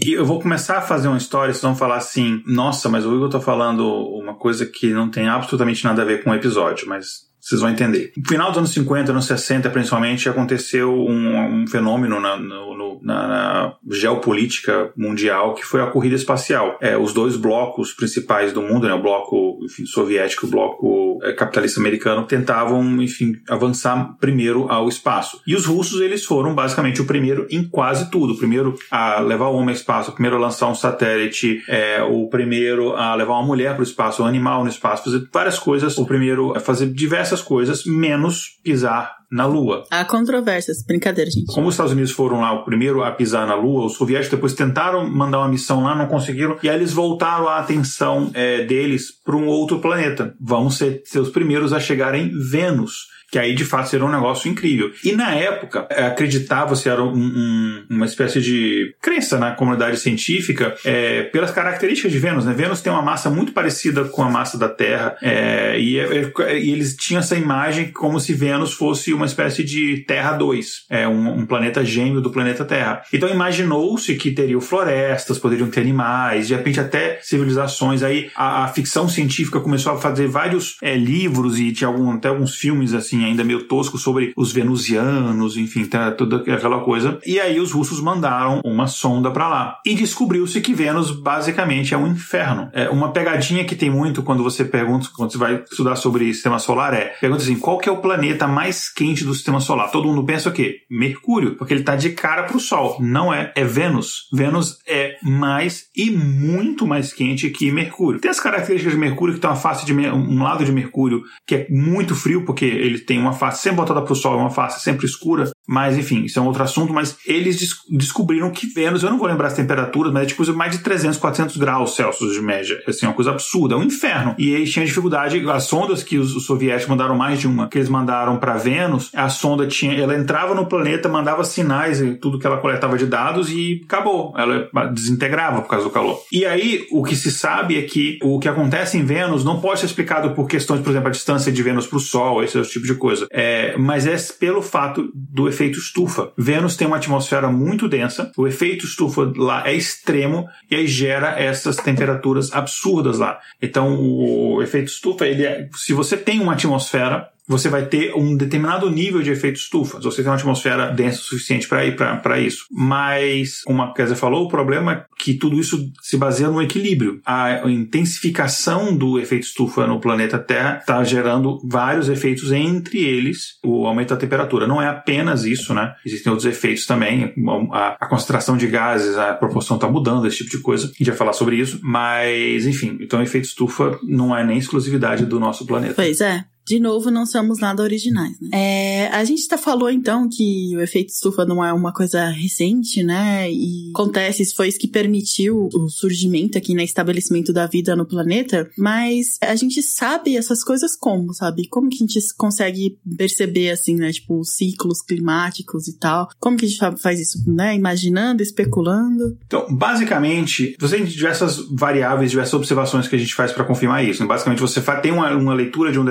E eu vou começar a fazer uma história, vocês vão falar assim, nossa, mas o Igor tá falando uma coisa que não tem absolutamente nada a ver com o episódio, mas vocês vão entender. No final dos anos 50, anos 60, principalmente, aconteceu um, um fenômeno na, no, na, na, geopolítica mundial que foi a corrida espacial. É, os dois blocos principais do mundo, né, o bloco enfim, soviético, o bloco é, capitalista americano tentavam, enfim, avançar primeiro ao espaço. E os russos, eles foram basicamente o primeiro em quase tudo. O primeiro a levar o homem ao espaço, o primeiro a lançar um satélite, é, o primeiro a levar uma mulher para o espaço, um animal no espaço, fazer várias coisas. O primeiro a fazer diversas coisas, menos pisar na Lua. Há controvérsias, brincadeira, gente. Como os Estados Unidos foram lá o primeiro a pisar na Lua, os soviéticos depois tentaram mandar uma missão lá, não conseguiram, e aí eles voltaram a atenção é, deles para um outro planeta. Vão ser, ser os primeiros a chegar em Vênus que aí de fato seria um negócio incrível. E na época, é, acreditava-se, era um, um, uma espécie de crença na comunidade científica, é, pelas características de Vênus. Né? Vênus tem uma massa muito parecida com a massa da Terra, é, e, é, é, e, eles tinham essa imagem como se Vênus fosse uma espécie de Terra 2, é, um, um planeta gêmeo do planeta Terra. Então imaginou-se que teriam florestas, poderiam ter animais, de repente até civilizações. Aí a, a ficção científica começou a fazer vários livros e tinha algum, até alguns filmes assim Assim, ainda meio tosco sobre os venusianos, enfim, tá, toda aquela coisa. E aí os russos mandaram uma sonda para lá. E descobriu-se que Vênus basicamente é um inferno. É uma pegadinha que tem muito quando você pergunta, quando você vai estudar sobre sistema solar é, pergunta assim, qual que é o planeta mais quente do sistema solar? Todo mundo pensa o quê? Mercúrio, porque ele tá de cara pro Sol. Não é, é Vênus. Vênus é mais e muito mais quente que Mercúrio. Tem as características de Mercúrio que tem uma face de um lado de Mercúrio que é muito frio porque ele tem uma face sempre voltada para o Sol, uma face sempre escura, mas enfim, isso é um outro assunto, mas eles des descobriram que Vênus, eu não vou lembrar as temperaturas, mas é tipo mais de 300, 400 graus Celsius de média, assim, é uma coisa absurda, é um inferno. E eles tinham dificuldade, as sondas que os, os soviéticos mandaram mais de uma, que eles mandaram para Vênus, a sonda tinha, ela entrava no planeta, mandava sinais e tudo que ela coletava de dados e acabou, ela desintegrava por causa do calor. E aí, o que se sabe é que o que acontece em Vênus não pode ser explicado por questões, por exemplo, a distância de Vênus para o Sol, esse tipo de coisa. É, mas é pelo fato do efeito estufa. Vênus tem uma atmosfera muito densa, o efeito estufa lá é extremo e aí gera essas temperaturas absurdas lá. Então o efeito estufa, ele é, se você tem uma atmosfera você vai ter um determinado nível de efeito estufa. Você tem uma atmosfera densa o suficiente para ir para isso. Mas, como a Kézia falou, o problema é que tudo isso se baseia no equilíbrio. A intensificação do efeito estufa no planeta Terra está gerando vários efeitos, entre eles o aumento da temperatura. Não é apenas isso, né? Existem outros efeitos também. A, a concentração de gases, a proporção está mudando, esse tipo de coisa. A gente vai falar sobre isso. Mas, enfim, então o efeito estufa não é nem exclusividade do nosso planeta. Pois é de novo, não somos nada originais, né? É, a gente até falou, então, que o efeito estufa não é uma coisa recente, né? E acontece, foi isso que permitiu o surgimento aqui, né? Estabelecimento da vida no planeta. Mas a gente sabe essas coisas como, sabe? Como que a gente consegue perceber, assim, né? Tipo, os ciclos climáticos e tal. Como que a gente faz isso, né? Imaginando, especulando. Então, basicamente, você tem diversas variáveis, diversas observações que a gente faz para confirmar isso. Basicamente, você tem uma, uma leitura de uma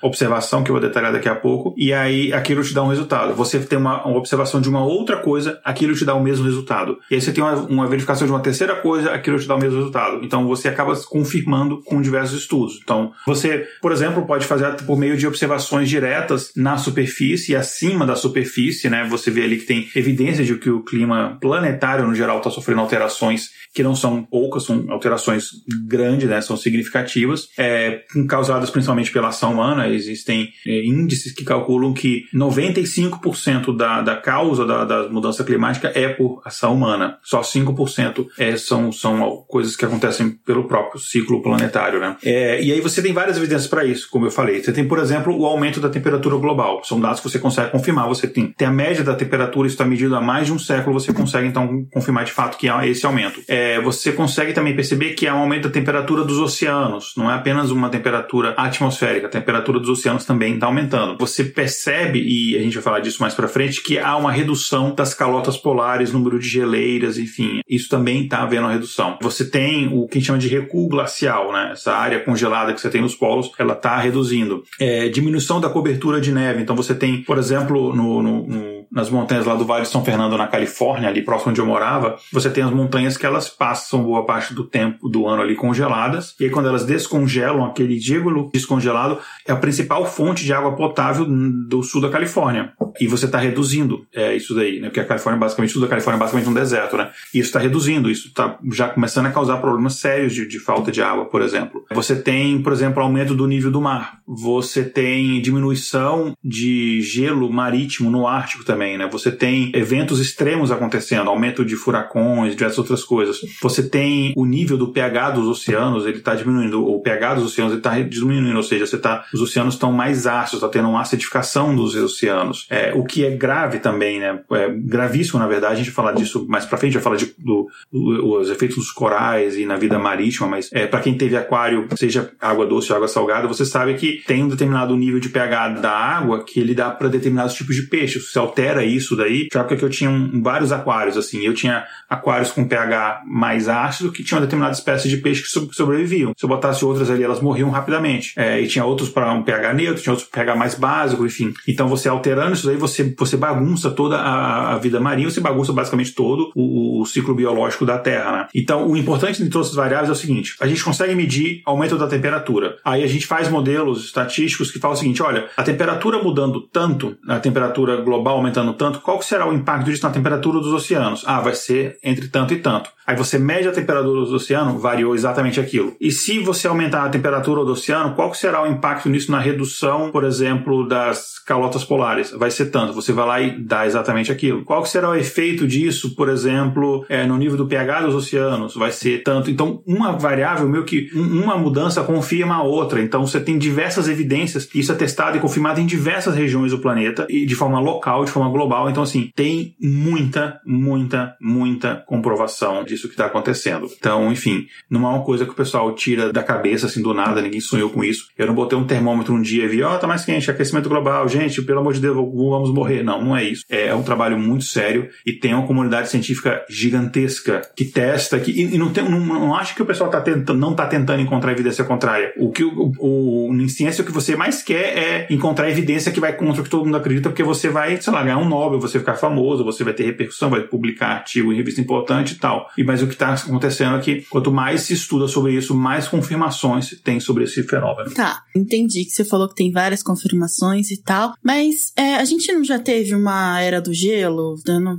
observação que eu vou detalhar daqui a pouco, e aí aquilo te dá um resultado. Você tem uma, uma observação de uma outra coisa, aquilo te dá o mesmo resultado. E aí você tem uma, uma, verificação de uma terceira coisa, aquilo te dá o mesmo resultado. Então você acaba confirmando com diversos estudos. Então você, por exemplo, pode fazer por meio de observações diretas na superfície e acima da superfície, né? Você vê ali que tem evidência de que o clima planetário no geral está sofrendo alterações que não são poucas, são alterações grandes, né? São significativas, é, causadas principalmente pela ação humana humana, existem é, índices que calculam que 95% da, da causa da, da, mudança climática é por ação humana. Só 5% é, são, são coisas que acontecem pelo próprio ciclo planetário. Né? É, e aí você tem várias evidências para isso, como eu falei. Você tem, por exemplo, o aumento da temperatura global. São dados que você consegue confirmar. Você tem, tem a média da temperatura, isso está medido há mais de um século, você consegue então confirmar de fato que há esse aumento. É, você consegue também perceber que há um aumento da temperatura dos oceanos. Não é apenas uma temperatura atmosférica, a temperatura temperatura dos oceanos também está aumentando. Você percebe, e a gente vai falar disso mais para frente, que há uma redução das calotas polares, número de geleiras, enfim, isso também está havendo uma redução. Você tem o que a gente chama de recuo glacial, né? Essa área congelada que você tem nos polos, ela está reduzindo. É, diminuição da cobertura de neve. Então você tem, por exemplo, no, no, no nas montanhas lá do Vale de São Fernando, na Califórnia, ali próximo onde eu morava, você tem as montanhas que elas passam boa parte do tempo do ano ali congeladas, e aí quando elas descongelam, aquele gelo descongelado é a principal fonte de água potável do sul da Califórnia. E você está reduzindo é, isso daí, né? Porque a Califórnia, basicamente, tudo da Califórnia é basicamente um deserto, né? E isso está reduzindo, isso está já começando a causar problemas sérios de, de falta de água, por exemplo. Você tem, por exemplo, aumento do nível do mar. Você tem diminuição de gelo marítimo no Ártico também, né? Você tem eventos extremos acontecendo, aumento de furacões, diversas outras coisas. Você tem o nível do pH dos oceanos, ele está diminuindo. O pH dos oceanos está diminuindo, ou seja, você tá, os oceanos estão mais ácidos, está tendo uma acidificação dos oceanos. É, o que é grave também, né? É gravíssimo, na verdade. A gente vai falar disso mais para frente, vai falar de, do, do, os efeitos dos corais e na vida marítima, mas é, para quem teve aquário, seja água doce ou água salgada, você sabe que tem um determinado nível de pH da água que ele dá para determinados tipos de peixes. Se altera isso daí, já que eu tinha um, vários aquários, assim, eu tinha aquários com pH mais ácido que tinham determinadas espécies de peixe que sobreviviam. Se eu botasse outras ali, elas morriam rapidamente. É, e tinha outros para um pH neutro, tinha outros para pH mais básico, enfim. Então você alterando isso daí, você, você bagunça toda a, a vida marinha, você bagunça basicamente todo o, o, ciclo biológico da Terra, né? Então o importante de todas as variáveis é o seguinte: a gente consegue medir aumento da temperatura. Aí a gente faz modelos estatísticos que falam o seguinte: olha, a temperatura mudando tanto, a temperatura global aumentando tanto, qual será o impacto disso na temperatura dos oceanos? Ah, vai ser entre tanto e tanto. Aí você mede a temperatura do oceano, variou exatamente aquilo. E se você aumentar a temperatura do oceano, qual será o impacto nisso na redução, por exemplo, das calotas polares? Vai ser tanto. Você vai lá e dá exatamente aquilo. Qual será o efeito disso, por exemplo, é, no nível do pH dos oceanos? Vai ser tanto. Então, uma variável, meio que uma mudança confirma a outra. Então, você tem diversas evidências. Isso é testado e confirmado em diversas regiões do planeta e de forma local, de forma global. Então, assim, tem muita, muita, muita comprovação disso que está acontecendo. Então, enfim, não é uma coisa que o pessoal tira da cabeça assim do nada, ninguém sonhou com isso. Eu não botei um termômetro um dia e vi, ó, oh, tá mais quente, aquecimento global, gente, pelo amor de Deus, vamos morrer. Não, não é isso. É um trabalho muito sério e tem uma comunidade científica gigantesca que testa, que, e, não, tem, não, não acho que o pessoal tá tentando, não está tentando encontrar evidência contrária. O que o, o, em ciência o que você mais quer é encontrar evidência que vai contra o que todo mundo acredita, porque você vai, sei lá, ganhar um Nobel, você ficar famoso, você vai ter repercussão, vai publicar artigo em revista importante e tal. E, mas o que está acontecendo é que quanto mais se estuda sobre isso, mais confirmações se tem sobre esse fenômeno. Tá, entendi que você falou que tem várias confirmações e tal, mas é, a gente não já teve uma era do gelo,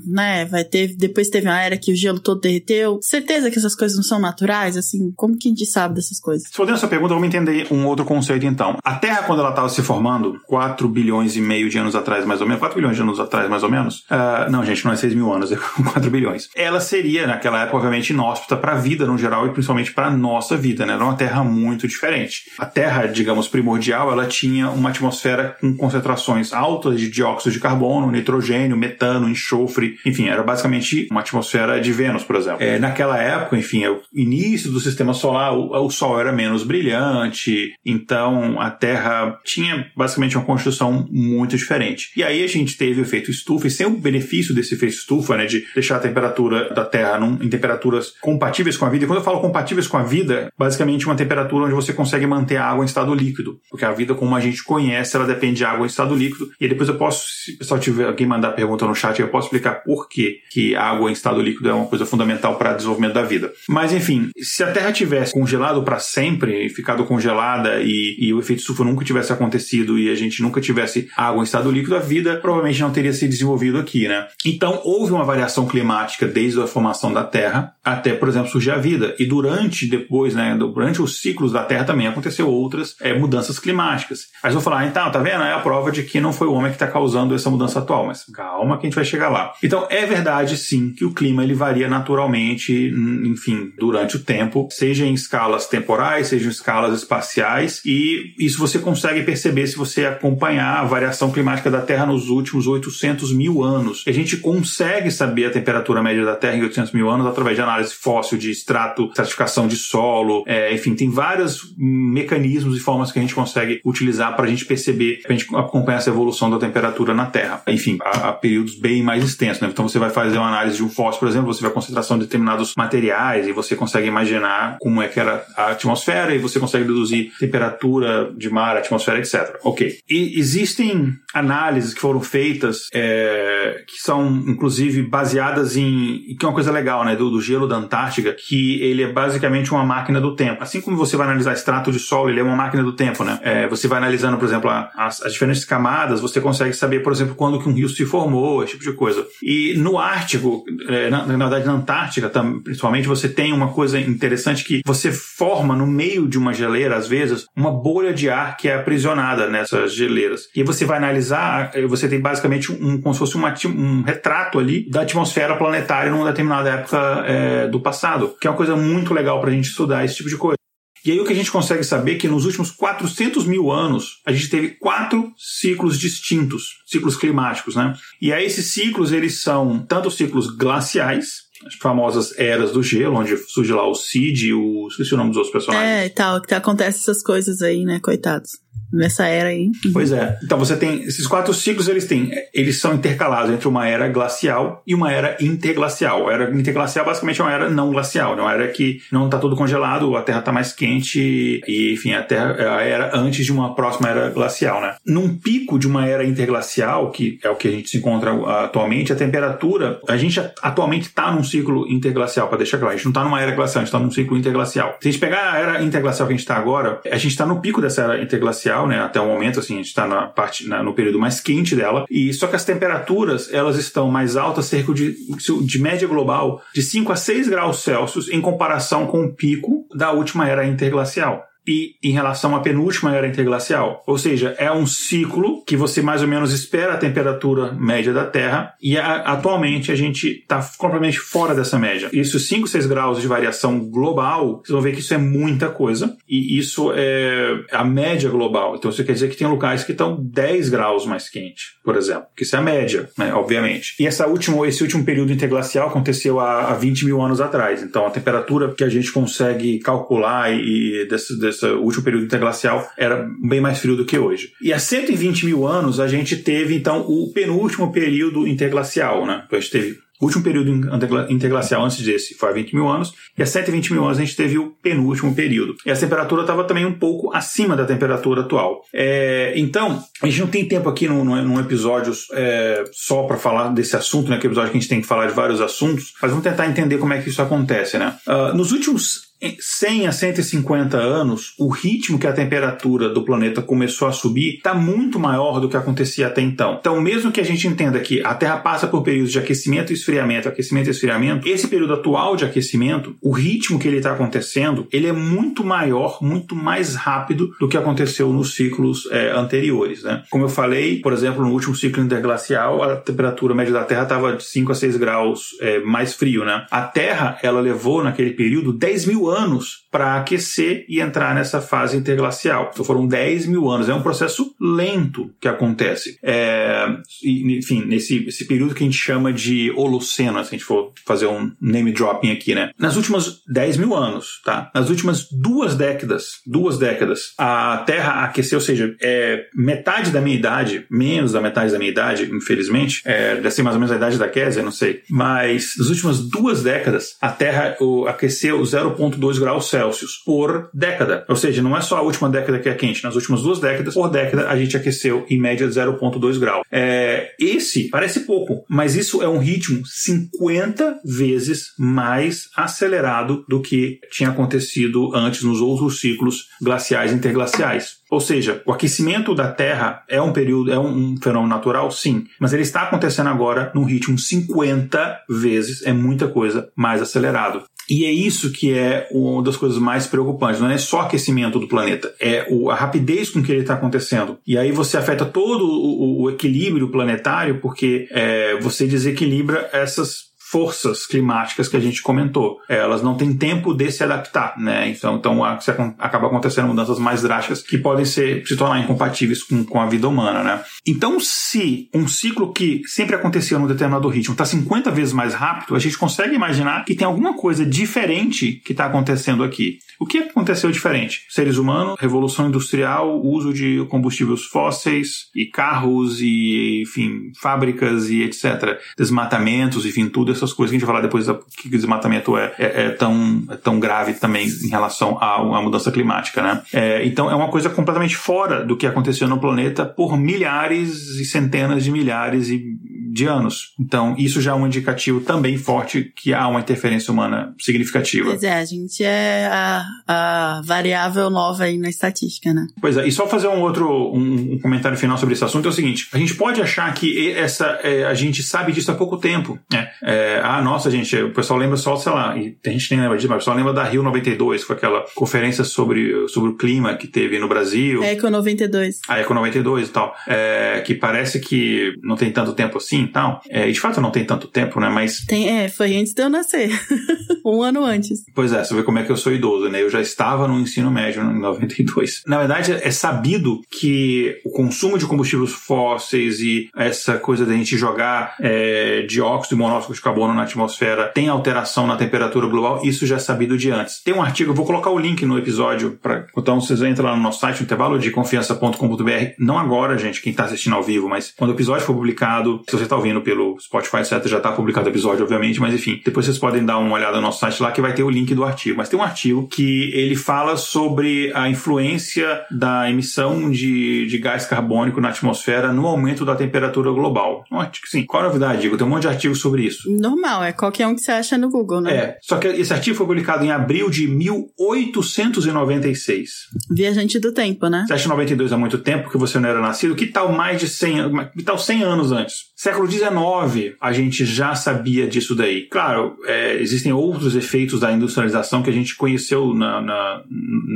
né? Vai ter, depois teve uma era que o gelo todo derreteu. Certeza que essas coisas não são naturais? Assim, como que a gente sabe dessas coisas? Respondendo essa pergunta, vamos entender um outro conceito então. A Terra, quando ela estava se formando, 4 bilhões e meio de anos atrás, mais ou menos, 4 bilhões de anos atrás, mais ou menos. Uh, não, gente, não é 6 mil anos, é 4 bilhões. Ela seria, naquela época, obviamente, inóspita para a vida no geral e principalmente para a nossa vida, né? Era uma Terra muito diferente. A Terra, digamos, primordial, ela tinha uma atmosfera com concentrações altas de dióxido de carbono, nitrogênio, metano, enxofre, enfim, era basicamente uma atmosfera de Vênus, por exemplo. É, naquela época, enfim, é o início do sistema solar, o, o Sol era menos brilhante, então a Terra tinha basicamente uma construção muito diferente. E aí a gente teve o efeito estufa, e sem o benefício desse efeito estufa, né, de deixar a temperatura da Terra num, em temperaturas compatíveis com a vida. E quando eu falo compatíveis com a vida, basicamente uma temperatura onde você consegue manter a água em estado líquido. Porque a vida, como a gente conhece, ela depende de água em estado líquido. E depois eu posso, se o pessoal tiver alguém mandar pergunta no chat, eu posso explicar por que, que água em estado líquido é uma coisa fundamental para o desenvolvimento da vida. Mas enfim, se a Terra tivesse congelado para sempre, ficado congelada e, e o efeito estufa nunca tivesse acontecido e a gente nunca tivesse água em estado líquido, a vida provavelmente não teria se desenvolvido aqui, né? Então houve uma variação climática desde a formação da Terra até, por exemplo, surgir a vida. E durante, depois, né, durante os ciclos da Terra também aconteceu outras é, mudanças climáticas. Aí eu vou falar, ah, então, tá vendo? É a prova de que não foi o homem que está causando essa mudança atual. Mas calma que a gente vai chegar lá. Então, é verdade, sim, que o clima ele varia naturalmente, enfim, durante o tempo, seja em escalas temporais, seja em escalas espaciais. E isso você consegue perceber se você acompanhar a variação climática da Terra nos últimos 800 mil anos. A gente consegue saber a temperatura média da Terra em 800 mil anos através de fóssil de extrato, estratificação de solo, é, enfim, tem vários mecanismos e formas que a gente consegue utilizar para a gente perceber, para a gente acompanhar essa evolução da temperatura na Terra. Enfim, há, períodos bem mais extensos. Né? Então você vai fazer uma análise de um fóssil, por exemplo, você vê a concentração de determinados materiais e você consegue imaginar como é que era a atmosfera e você consegue deduzir temperatura de mar, atmosfera, etc. Ok. E existem análises que foram feitas é, que são, inclusive, baseadas em. que é uma coisa legal, né? Do, do gelo da Antártica, que ele é basicamente uma máquina do tempo. Assim como você vai analisar extrato de solo, ele é uma máquina do tempo, né? É, você vai analisando, por exemplo, as, as diferentes camadas, você consegue saber, por exemplo, quando que um rio se formou, esse tipo de coisa. E no Ártico, é, na, na verdade na Antártica principalmente, você tem uma coisa interessante que você forma no meio de uma geleira, às vezes, uma bolha de ar que é aprisionada nessas geleiras. E você vai analisar, você tem basicamente um, como se fosse um retrato ali da atmosfera planetária numa determinada época é, do passado, que é uma coisa muito legal para a gente estudar esse tipo de coisa. E aí o que a gente consegue saber é que nos últimos 400 mil anos a gente teve quatro ciclos distintos, ciclos climáticos, né? E aí esses ciclos eles são tanto ciclos glaciais, as famosas eras do gelo, onde surge lá o Cid, o esqueci o nome dos outros personagens. É, e tal, que acontece essas coisas aí, né, coitados nessa era aí. Pois é. Então você tem esses quatro ciclos, eles têm, eles são intercalados entre uma era glacial e uma era interglacial. A era interglacial basicamente é uma era não glacial, né? uma era que não está tudo congelado, a Terra está mais quente e, enfim, a Terra é a era antes de uma próxima era glacial, né? Num pico de uma era interglacial, que é o que a gente se encontra atualmente, a temperatura, a gente atualmente está num ciclo interglacial, para deixar claro, a gente não está numa era glacial, a gente está num ciclo interglacial. Se a gente pegar a era interglacial que a gente está agora, a gente está no pico dessa era interglacial né? Até o momento, assim, a gente está na parte, na, no período mais quente dela. E só que as temperaturas elas estão mais altas, cerca de, de média global de 5 a 6 graus Celsius em comparação com o pico da última era interglacial e em relação à penúltima era interglacial. Ou seja, é um ciclo que você mais ou menos espera a temperatura média da Terra e a, atualmente a gente está completamente fora dessa média. Isso 5, 6 graus de variação global, vocês vão ver que isso é muita coisa e isso é a média global. Então isso quer dizer que tem locais que estão 10 graus mais quente, por exemplo, que isso é a média, né, obviamente. E essa última, esse último período interglacial aconteceu há, há 20 mil anos atrás. Então a temperatura que a gente consegue calcular e desse, desse esse último período interglacial era bem mais frio do que hoje. E há 120 mil anos a gente teve então o penúltimo período interglacial, né? Então a gente teve o último período interglacial antes desse foi há 20 mil anos, e há 120 mil anos a gente teve o penúltimo período. E a temperatura estava também um pouco acima da temperatura atual. É, então, a gente não tem tempo aqui num, num episódio é, só para falar desse assunto, né? Que episódio que a gente tem que falar de vários assuntos, mas vamos tentar entender como é que isso acontece, né? Uh, nos últimos 100 a 150 anos, o ritmo que a temperatura do planeta começou a subir está muito maior do que acontecia até então. Então, mesmo que a gente entenda que a Terra passa por períodos de aquecimento e esfriamento, aquecimento e esfriamento, esse período atual de aquecimento, o ritmo que ele está acontecendo, ele é muito maior, muito mais rápido do que aconteceu nos ciclos é, anteriores. Né? Como eu falei, por exemplo, no último ciclo interglacial, a temperatura média da Terra estava de 5 a 6 graus é, mais frio. Né? A Terra, ela levou naquele período 10 mil anos anos para aquecer e entrar nessa fase interglacial. Então foram 10 mil anos. É um processo lento que acontece. É, enfim, nesse esse período que a gente chama de Holoceno, se a gente for fazer um name dropping aqui, né? Nas últimas 10 mil anos, tá? Nas últimas duas décadas, duas décadas, a Terra aqueceu, ou seja, é metade da minha idade, menos da metade da minha idade, infelizmente, é, deve ser mais ou menos a idade da Kézia, não sei, mas nas últimas duas décadas, a Terra o, aqueceu 0,2 2 graus Celsius por década. Ou seja, não é só a última década que é quente, nas últimas duas décadas, por década, a gente aqueceu em média 0,2 graus. É, esse parece pouco, mas isso é um ritmo 50 vezes mais acelerado do que tinha acontecido antes nos outros ciclos glaciais e interglaciais. Ou seja, o aquecimento da Terra é um período, é um, fenômeno natural, sim, mas ele está acontecendo agora num ritmo 50 vezes, é muita coisa, mais acelerado. E é isso que é uma das coisas mais preocupantes. Não é só aquecimento do planeta, é a rapidez com que ele está acontecendo. E aí você afeta todo o, equilíbrio planetário, porque é, você desequilibra essas forças climáticas que a gente comentou. Elas não têm tempo de se adaptar, né? Então, então acaba acontecendo mudanças mais drásticas que podem ser, se tornar incompatíveis com, com a vida humana, né? Então, se um ciclo que sempre acontecia num determinado ritmo está 50 vezes mais rápido, a gente consegue imaginar que tem alguma coisa diferente que está acontecendo aqui. O que aconteceu diferente? Seres humanos, revolução industrial, uso de combustíveis fósseis e carros e, enfim, fábricas e etc. Desmatamentos, enfim, tudo essas coisas que a gente vai falar depois da, que o desmatamento é, é, é tão, é tão grave também em relação à, à mudança climática, né? É, então é uma coisa completamente fora do que aconteceu no planeta por milhares e centenas de milhares e de anos. Então, isso já é um indicativo também forte que há uma interferência humana significativa. Pois é, a gente é a, a variável nova aí na estatística, né? Pois é, e só fazer um outro um, um comentário final sobre esse assunto é o seguinte: a gente pode achar que essa é, a gente sabe disso há pouco tempo, né? É, ah, nossa, gente, o pessoal lembra só, sei lá, e a gente nem lembra disso, mas o pessoal lembra da Rio 92, que foi aquela conferência sobre, sobre o clima que teve no Brasil. Eco 92. A Eco 92 e tal. É, que parece que não tem tanto tempo assim e tal. É, e de fato não tem tanto tempo, né? Mas. Tem, é, foi antes de eu nascer. um ano antes. Pois é, você vê como é que eu sou idoso, né? Eu já estava no ensino médio em 92. Na verdade, é sabido que o consumo de combustíveis fósseis e essa coisa da gente jogar é, dióxido e monóxido de carbono na atmosfera tem alteração na temperatura global, isso já é sabido de antes. Tem um artigo, eu vou colocar o link no episódio, pra, então vocês entram lá no nosso site, intervalo de não agora, gente, quem está assistindo ao vivo, mas quando o episódio for publicado, se você está ouvindo pelo Spotify, etc., já está publicado o episódio, obviamente, mas enfim, depois vocês podem dar uma olhada no nosso site lá que vai ter o link do artigo. Mas tem um artigo que ele fala sobre a influência da emissão de, de gás carbônico na atmosfera no aumento da temperatura global. Um artigo, sim. Qual a novidade, Diego? Tem um monte de artigos sobre isso. Normal, é qualquer um que você acha no Google, né? É. Só que esse artigo foi publicado em abril de 1896. Viajante do tempo, né? Você acha 92 há muito tempo que você não era nascido? Que tal mais de 100 anos? Que tal 100 anos antes? Século XIX, a gente já sabia disso daí. Claro, é, existem outros efeitos da industrialização que a gente conheceu na, na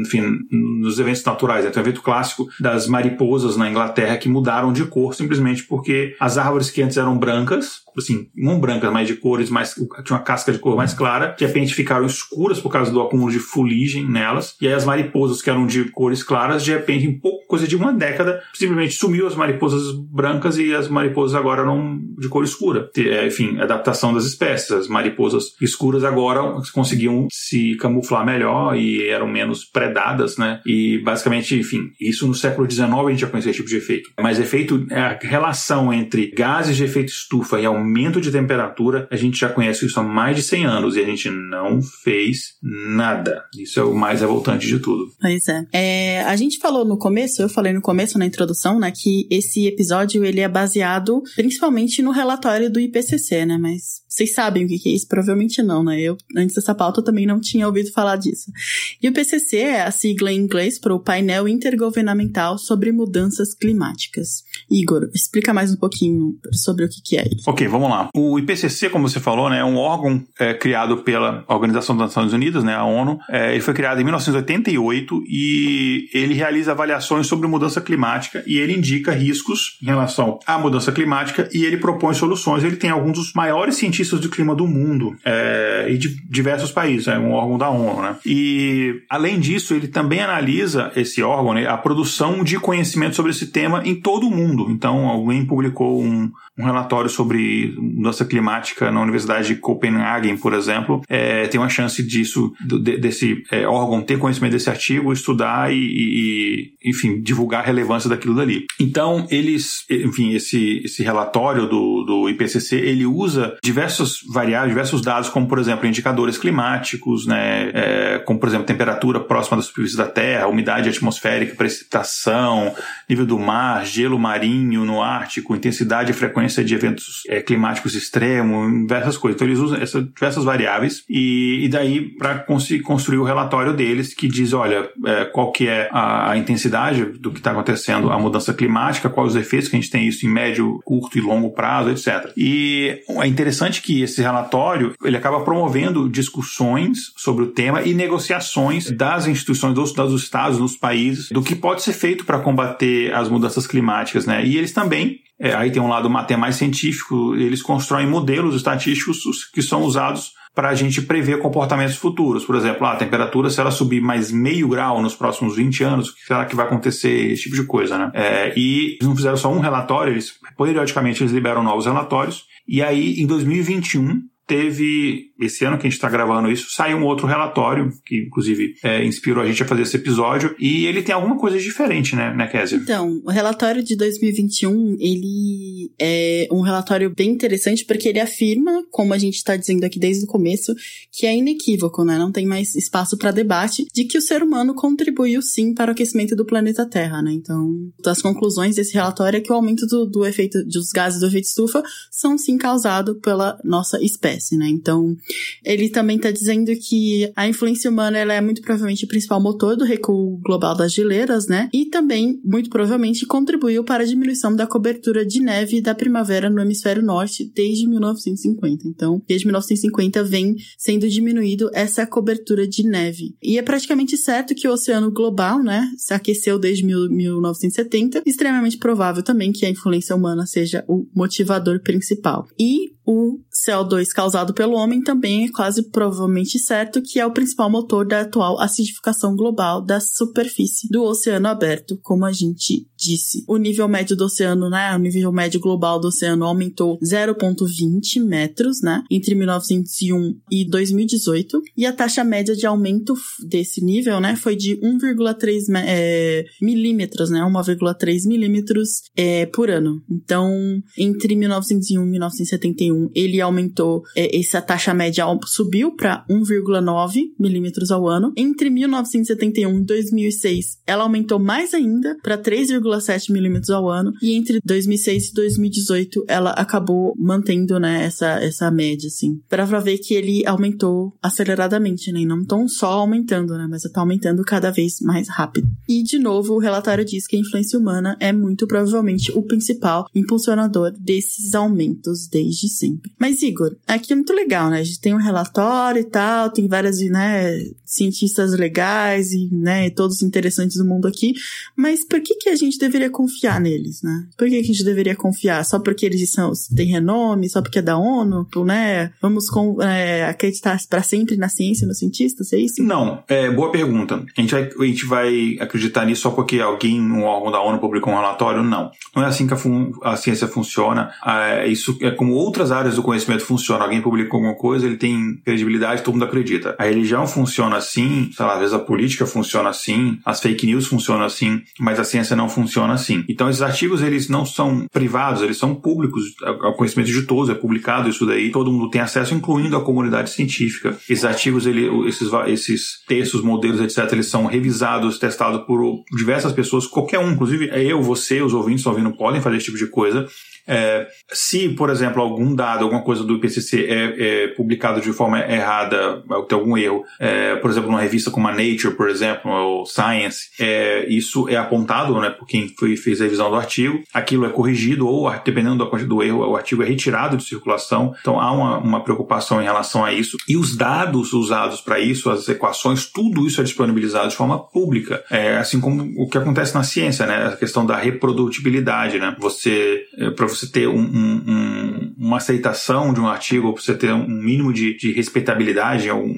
enfim, nos eventos naturais. Né? Tem o evento clássico das mariposas na Inglaterra que mudaram de cor simplesmente porque as árvores que antes eram brancas assim, não brancas, mas de cores mais. tinha uma casca de cor mais clara, de repente ficaram escuras por causa do acúmulo de fuligem nelas, e aí as mariposas que eram de cores claras, de repente, em pouco coisa de uma década, simplesmente sumiu as mariposas brancas e as mariposas agora eram de cor escura. É, enfim, adaptação das espécies. As mariposas escuras agora conseguiam se camuflar melhor e eram menos predadas, né? E basicamente, enfim, isso no século XIX a gente já conhecia esse tipo de efeito. Mas efeito, a relação entre gases de efeito estufa e aumento aumento de temperatura, a gente já conhece isso há mais de 100 anos e a gente não fez nada. Isso é o mais revoltante de tudo. Pois é. é. A gente falou no começo, eu falei no começo, na introdução, né, que esse episódio ele é baseado principalmente no relatório do IPCC, né, mas vocês sabem o que é isso? Provavelmente não, né? Eu, antes dessa pauta, também não tinha ouvido falar disso. E o IPCC é a sigla em inglês para o Painel Intergovernamental sobre Mudanças Climáticas. Igor, explica mais um pouquinho sobre o que é isso. Ok, vamos lá. O IPCC, como você falou, né, é um órgão é, criado pela Organização das Nações Unidas, né, a ONU. É, ele foi criado em 1988 e ele realiza avaliações sobre mudança climática e ele indica riscos em relação à mudança climática e ele propõe soluções. Ele tem alguns dos maiores cientistas do clima do mundo é, e de diversos países, é um órgão da ONU, né? E além disso, ele também analisa esse órgão, né, a produção de conhecimento sobre esse tema em todo o mundo. Então, alguém publicou um, um relatório sobre mudança climática na Universidade de Copenhagen, por exemplo, é, tem uma chance disso, de, desse é, órgão ter conhecimento desse artigo, estudar e, e, enfim, divulgar a relevância daquilo dali. Então, eles, enfim, esse, esse relatório do, do IPCC, ele usa diversos variáveis, diversos dados, como, por exemplo, indicadores climáticos, né, é, como, por exemplo, temperatura próxima da superfície da Terra, umidade atmosférica, precipitação, nível do mar, gelo marinho no Ártico, intensidade e frequência de eventos é, climáticos extremos, diversas coisas. Então eles usam essas diversas variáveis e, e daí para construir o relatório deles que diz, olha, é, qual que é a, a intensidade do que está acontecendo, a mudança climática, quais os efeitos que a gente tem isso em médio, curto e longo prazo, etc. E é interessante que esse relatório ele acaba promovendo discussões sobre o tema e negociações das instituições dos, dos estados, nos países, do que pode ser feito para combater as mudanças climáticas, né? E eles também é, aí tem um lado mais científico, eles constroem modelos estatísticos que são usados para a gente prever comportamentos futuros. Por exemplo, a temperatura, se ela subir mais meio grau nos próximos 20 anos, o que será que vai acontecer? Esse tipo de coisa, né? É, e eles não fizeram só um relatório, eles, periodicamente, eles liberam novos relatórios. E aí, em 2021, teve, esse ano que a gente está gravando isso, saiu um outro relatório, que inclusive é, inspirou a gente a fazer esse episódio, e ele tem alguma coisa diferente, né, né Kézia? Então, o relatório de 2021, ele é um relatório bem interessante porque ele afirma, como a gente está dizendo aqui desde o começo, que é inequívoco, né, não tem mais espaço para debate, de que o ser humano contribuiu sim para o aquecimento do planeta Terra, né, então, as conclusões desse relatório é que o aumento do, do efeito, dos gases do efeito estufa são sim causados pela nossa espécie, né, então, ele também está dizendo que a influência humana ela é muito provavelmente o principal motor do recuo global das geleiras, né? E também, muito provavelmente, contribuiu para a diminuição da cobertura de neve da primavera no hemisfério norte desde 1950. Então, desde 1950 vem sendo diminuído essa cobertura de neve. E é praticamente certo que o oceano global, né, se aqueceu desde 1970, extremamente provável também que a influência humana seja o motivador principal. E o CO2 causado pelo homem também é quase provavelmente certo que é o principal motor da atual acidificação global da superfície do oceano aberto, como a gente disse. O nível médio do oceano, né, o nível médio global do oceano aumentou 0,20 metros, né, entre 1901 e 2018, e a taxa média de aumento desse nível, né, foi de 1,3 é, milímetros, né, 1,3 milímetros é, por ano. Então, entre 1901 e 1971 2021 ele aumentou, essa taxa média subiu para 1,9 milímetros ao ano. Entre 1971 e 2006, ela aumentou mais ainda para 3,7 milímetros ao ano. E entre 2006 e 2018, ela acabou mantendo, né, essa, essa média, assim. Para ver que ele aumentou aceleradamente, né? E não tão só aumentando, né? Mas está aumentando cada vez mais rápido. E, de novo, o relatório diz que a influência humana é muito provavelmente o principal impulsionador desses aumentos desde sempre. Mas, Igor, aqui é muito legal, né? A gente tem um relatório e tal, tem várias, né, cientistas legais e, né, todos interessantes do mundo aqui, mas por que que a gente deveria confiar neles, né? Por que, que a gente deveria confiar? Só porque eles são, têm renome, só porque é da ONU, né? Vamos com, é, acreditar para sempre na ciência, nos cientistas, é isso? Não, é boa pergunta. A gente, vai, a gente vai acreditar nisso só porque alguém, um órgão da ONU publicou um relatório? Não. Não é assim que a, a ciência funciona. É, isso é como outras áreas do conhecimento funcionam. Alguém publicou alguma coisa, ele tem credibilidade, todo mundo acredita. A religião funciona assim, sei lá, às vezes a política funciona assim, as fake news funcionam assim, mas a ciência não funciona assim. Então esses artigos, eles não são privados, eles são públicos, o conhecimento de todos, é publicado isso daí, todo mundo tem acesso, incluindo a comunidade científica. Esses artigos, ele, esses, esses textos, modelos, etc., eles são revisados, testados por diversas pessoas, qualquer um, inclusive eu, você, os ouvintes estão ouvindo, podem fazer esse tipo de coisa. É, se, por exemplo, algum dado, alguma coisa do IPCC é, é publicado de forma errada, tem algum erro, é, por exemplo, numa revista como a Nature, por exemplo, ou Science, é, isso é apontado né, por quem foi, fez a revisão do artigo, aquilo é corrigido ou, dependendo do, do erro, o artigo é retirado de circulação. Então há uma, uma preocupação em relação a isso. E os dados usados para isso, as equações, tudo isso é disponibilizado de forma pública. É, assim como o que acontece na ciência, né? A questão da reprodutibilidade, né? Você, é, para você ter um, um, uma aceitação de um artigo, para você ter um mínimo de, de respeitabilidade a um,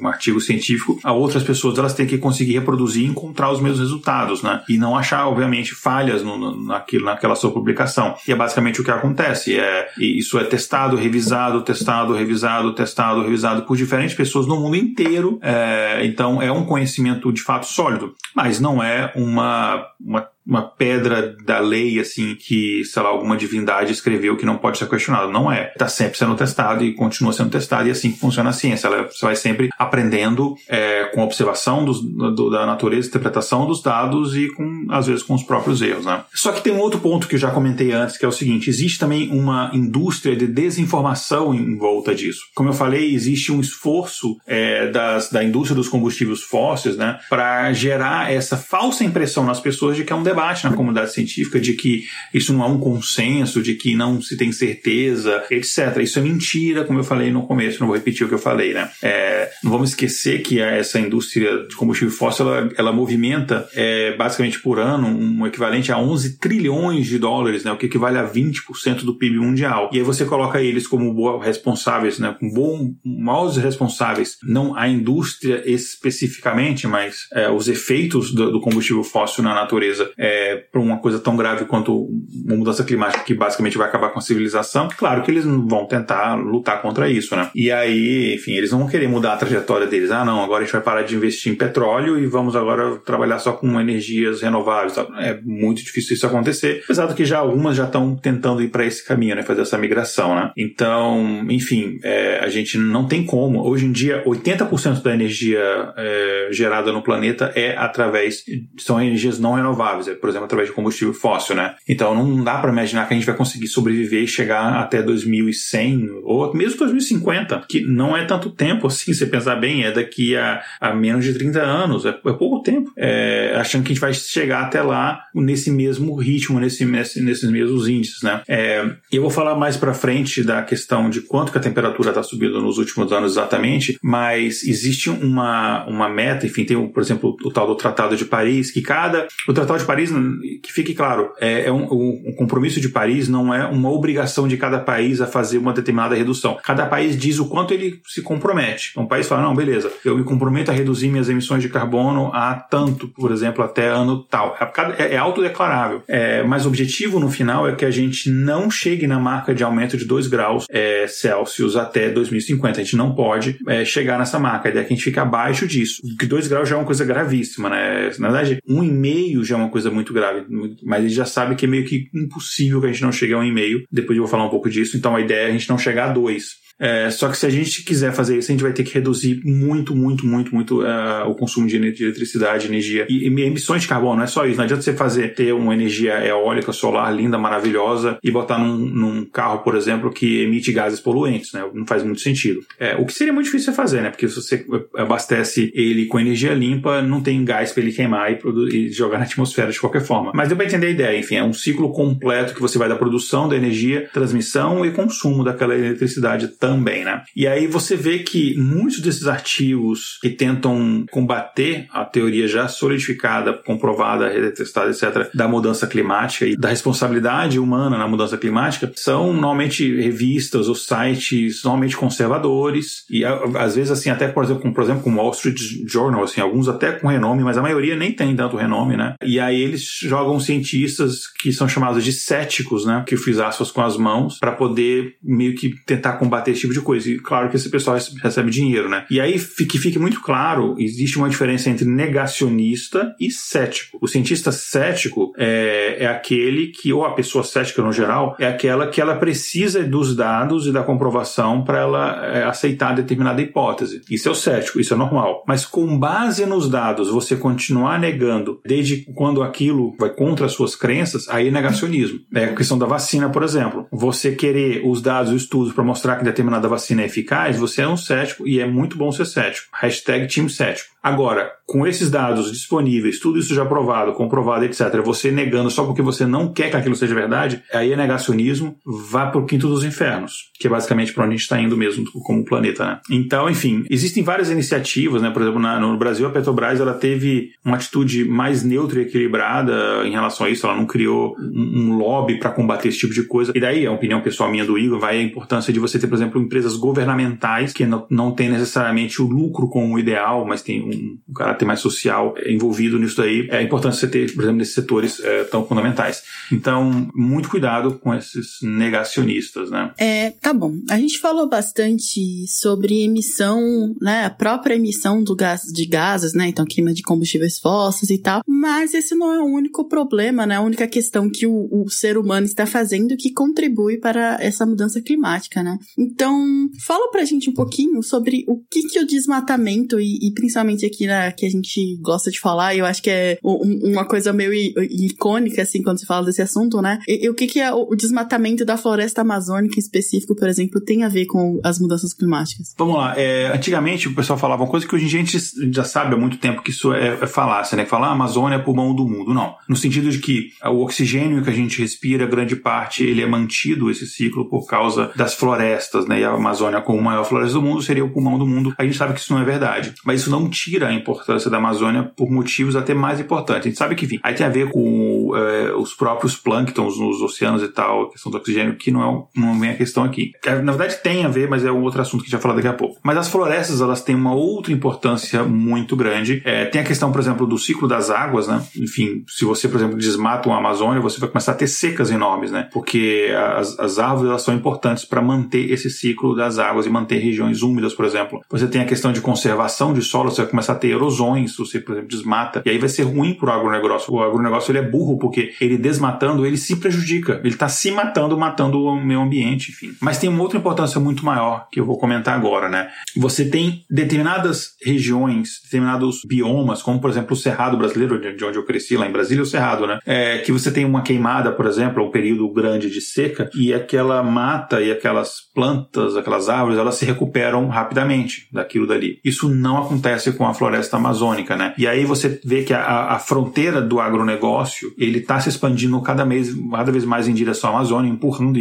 um, artigo científico, a outras pessoas elas têm que conseguir reproduzir e encontrar os mesmos resultados, né? E não achar, obviamente, falhas no, no, naquilo, naquela sua publicação. E é basicamente o que acontece. É, isso é testado, revisado, testado, revisado, testado, revisado por diferentes pessoas no mundo inteiro. É, então é um conhecimento de fato sólido, mas não é uma, uma uma pedra da lei, assim, que, sei lá, alguma divindade escreveu que não pode ser questionado. Não é. Está sempre sendo testado e continua sendo testado, e é assim que funciona a ciência. Ela, você vai sempre aprendendo é, com observação dos, do, da natureza, interpretação dos dados e, com, às vezes, com os próprios erros, né? Só que tem um outro ponto que eu já comentei antes, que é o seguinte: existe também uma indústria de desinformação em volta disso. Como eu falei, existe um esforço é, das, da indústria dos combustíveis fósseis, né, para gerar essa falsa impressão nas pessoas de que é um debate debate na comunidade científica de que isso não é um consenso, de que não se tem certeza, etc. Isso é mentira, como eu falei no começo, não vou repetir o que eu falei, né? É, não vamos esquecer que essa indústria de combustível fóssil, ela, ela movimenta é, basicamente por ano um equivalente a 11 trilhões de dólares, né? O que equivale a 20% do PIB mundial. E aí você coloca eles como responsáveis, né? Com bom, maiores responsáveis, não a indústria especificamente, mas é, os efeitos do, do combustível fóssil na natureza é, para uma coisa tão grave quanto uma mudança climática que basicamente vai acabar com a civilização, claro que eles vão tentar lutar contra isso, né? E aí, enfim, eles não vão querer mudar a trajetória deles. Ah, não, agora a gente vai parar de investir em petróleo e vamos agora trabalhar só com energias renováveis. É muito difícil isso acontecer, apesar de que já algumas já estão tentando ir para esse caminho, né? Fazer essa migração, né? Então, enfim, é, a gente não tem como. Hoje em dia, 80% da energia é, gerada no planeta é através, são energias não renováveis, por exemplo, através de combustível fóssil, né? Então, não dá para imaginar que a gente vai conseguir sobreviver e chegar até 2100 ou mesmo 2050, que não é tanto tempo assim, se pensar bem, é daqui a, a menos de 30 anos, é, é pouco tempo. É, achando que a gente vai chegar até lá nesse mesmo ritmo, nesse, nesse nesses mesmos índices, né? É, eu vou falar mais para frente da questão de quanto que a temperatura está subindo nos últimos anos exatamente, mas existe uma, uma meta, enfim, tem, por exemplo, o tal do Tratado de Paris, que cada. O Tratado de Paris, que fique claro, é, é um, um, compromisso de Paris não é uma obrigação de cada país a fazer uma determinada redução. Cada país diz o quanto ele se compromete. Um país fala, não, beleza, eu me comprometo a reduzir minhas emissões de carbono a tanto, por exemplo, até ano tal. É, é, é autodeclarável. É, mas o objetivo no final é que a gente não chegue na marca de aumento de 2 graus é, Celsius até 2050. A gente não pode é, chegar nessa marca. A ideia é que a gente fique abaixo disso. Porque 2 graus já é uma coisa gravíssima, né? Na verdade, 1,5 já é uma coisa muito grave. Mas gente já sabe que é meio que impossível que a gente não chegue a 1,5. Depois eu vou falar um pouco disso. Então a ideia é a gente não chegar a 2. É, só que se a gente quiser fazer isso, a gente vai ter que reduzir muito, muito, muito, muito uh, o consumo de eletricidade, energia e, e, emissões de carbono. Não é só isso. Não adianta você fazer ter uma energia eólica, solar linda, maravilhosa e botar num, num carro, por exemplo, que emite gases poluentes. Né? Não faz muito sentido. É, o que seria muito difícil fazer, né? Porque se você abastece ele com energia limpa, não tem gás para ele queimar e, e, jogar na atmosfera de qualquer forma. Mas deu para entender a ideia. Enfim, é um ciclo completo que você vai da produção da energia, transmissão e consumo daquela eletricidade também, né? E aí você vê que muitos desses artigos que tentam combater a teoria já solidificada, comprovada, retestada, etc., da mudança climática e da responsabilidade humana na mudança climática são normalmente revistas ou sites normalmente conservadores e às vezes assim até por exemplo, com, por exemplo, com Wall Street Journal, assim, alguns até com renome, mas a maioria nem tem tanto renome, né? E aí eles jogam cientistas que são chamados de céticos, né? Que fiz aspas com as mãos para poder meio que tentar combater esse tipo de coisa. E claro que esse pessoal recebe dinheiro, né? E aí que fique muito claro, existe uma diferença entre negacionista e cético. O cientista cético é, é aquele que, ou a pessoa cética no geral, é aquela que ela precisa dos dados e da comprovação para ela é, aceitar determinada hipótese. Isso é o cético, isso é normal. Mas com base nos dados, você continuar negando desde quando aquilo vai contra as suas crenças, aí é negacionismo. É a questão da vacina, por exemplo. Você querer os dados e estudos para mostrar que determinada vacina é eficaz, você é um cético e é muito bom ser cético. Hashtag time cético. Agora, com esses dados disponíveis, tudo isso já provado, comprovado, etc., você negando só porque você não quer que aquilo seja verdade, aí é negacionismo, vá pro quinto dos infernos, que é basicamente para onde a gente está indo mesmo como planeta, né? Então, enfim, existem várias iniciativas, né? Por exemplo, na, no Brasil, a Petrobras ela teve uma atitude mais neutra e equilibrada em relação a isso, ela não criou um, um lobby para combater esse tipo de coisa. E daí, a opinião pessoal minha do Igor vai a importância de você ter, por exemplo, empresas governamentais que não, não tem necessariamente o lucro como o ideal, mas tem um, um caráter mais social envolvido nisso daí. É importante você ter, por exemplo, nesses setores é, tão fundamentais. Então, muito cuidado com esses negacionistas, né? É, tá bom. A gente falou bastante sobre emissão, né? A própria emissão do gás, de gases, né? Então, queima de combustíveis fósseis e tal. Mas esse não é o único problema, né? A única questão que o, o ser humano está fazendo que contribui para essa mudança climática, né? Então, fala pra gente um pouquinho sobre o que que o desmatamento e, e principalmente aqui na que a gente gosta de falar, eu acho que é um, uma coisa meio icônica assim quando se fala desse assunto, né? E, e o que que é o, desmatamento da floresta amazônica em específico, por exemplo, tem a ver com as mudanças climáticas? Vamos lá. É, antigamente o pessoal falava uma coisa que hoje em dia a gente já sabe há muito tempo que isso é, é falácia, né? Falar a Amazônia é pulmão do mundo. Não. No sentido de que o oxigênio que a gente respira, grande parte, ele é mantido, esse ciclo, por causa das florestas, né? E a Amazônia, como maior floresta do mundo, seria o pulmão do mundo. A gente sabe que isso não é verdade. Mas isso não tira a importância da Amazônia por motivos até mais importantes. A gente sabe que, enfim, aí tem a ver com é, os próprios plânctons nos oceanos e tal, a questão do oxigênio, que não é não vem a questão aqui. Na verdade tem a ver, mas é um outro assunto que a gente vai falar daqui a pouco. Mas as florestas, elas têm uma outra importância muito grande. É, tem a questão, por exemplo, do ciclo das águas, né? Enfim, se você, por exemplo, desmata uma Amazônia, você vai começar a ter secas enormes, né? Porque as, as árvores, elas são importantes para manter esse ciclo das águas e manter regiões úmidas, por exemplo. Você tem a questão de conservação de solo, você vai começar a ter erosões, se você, por exemplo, desmata. E aí vai ser ruim para o agronegócio. O agronegócio ele é burro, porque ele desmatando, ele se prejudica. Ele está se matando, matando o meio ambiente, enfim. Mas tem uma outra importância muito maior que eu vou comentar agora, né? Você tem determinadas regiões, determinados biomas, como por exemplo o Cerrado brasileiro, de onde eu cresci, lá em Brasília, o Cerrado, né? É, que você tem uma queimada, por exemplo, um período grande de seca, e aquela mata e aquelas plantas, aquelas árvores, elas se recuperam rapidamente daquilo dali. Isso não acontece com a floresta amazônica, né? E aí você vê que a, a fronteira do agronegócio, ele está se expandindo cada vez, cada vez mais em direção à Amazônia, empurrando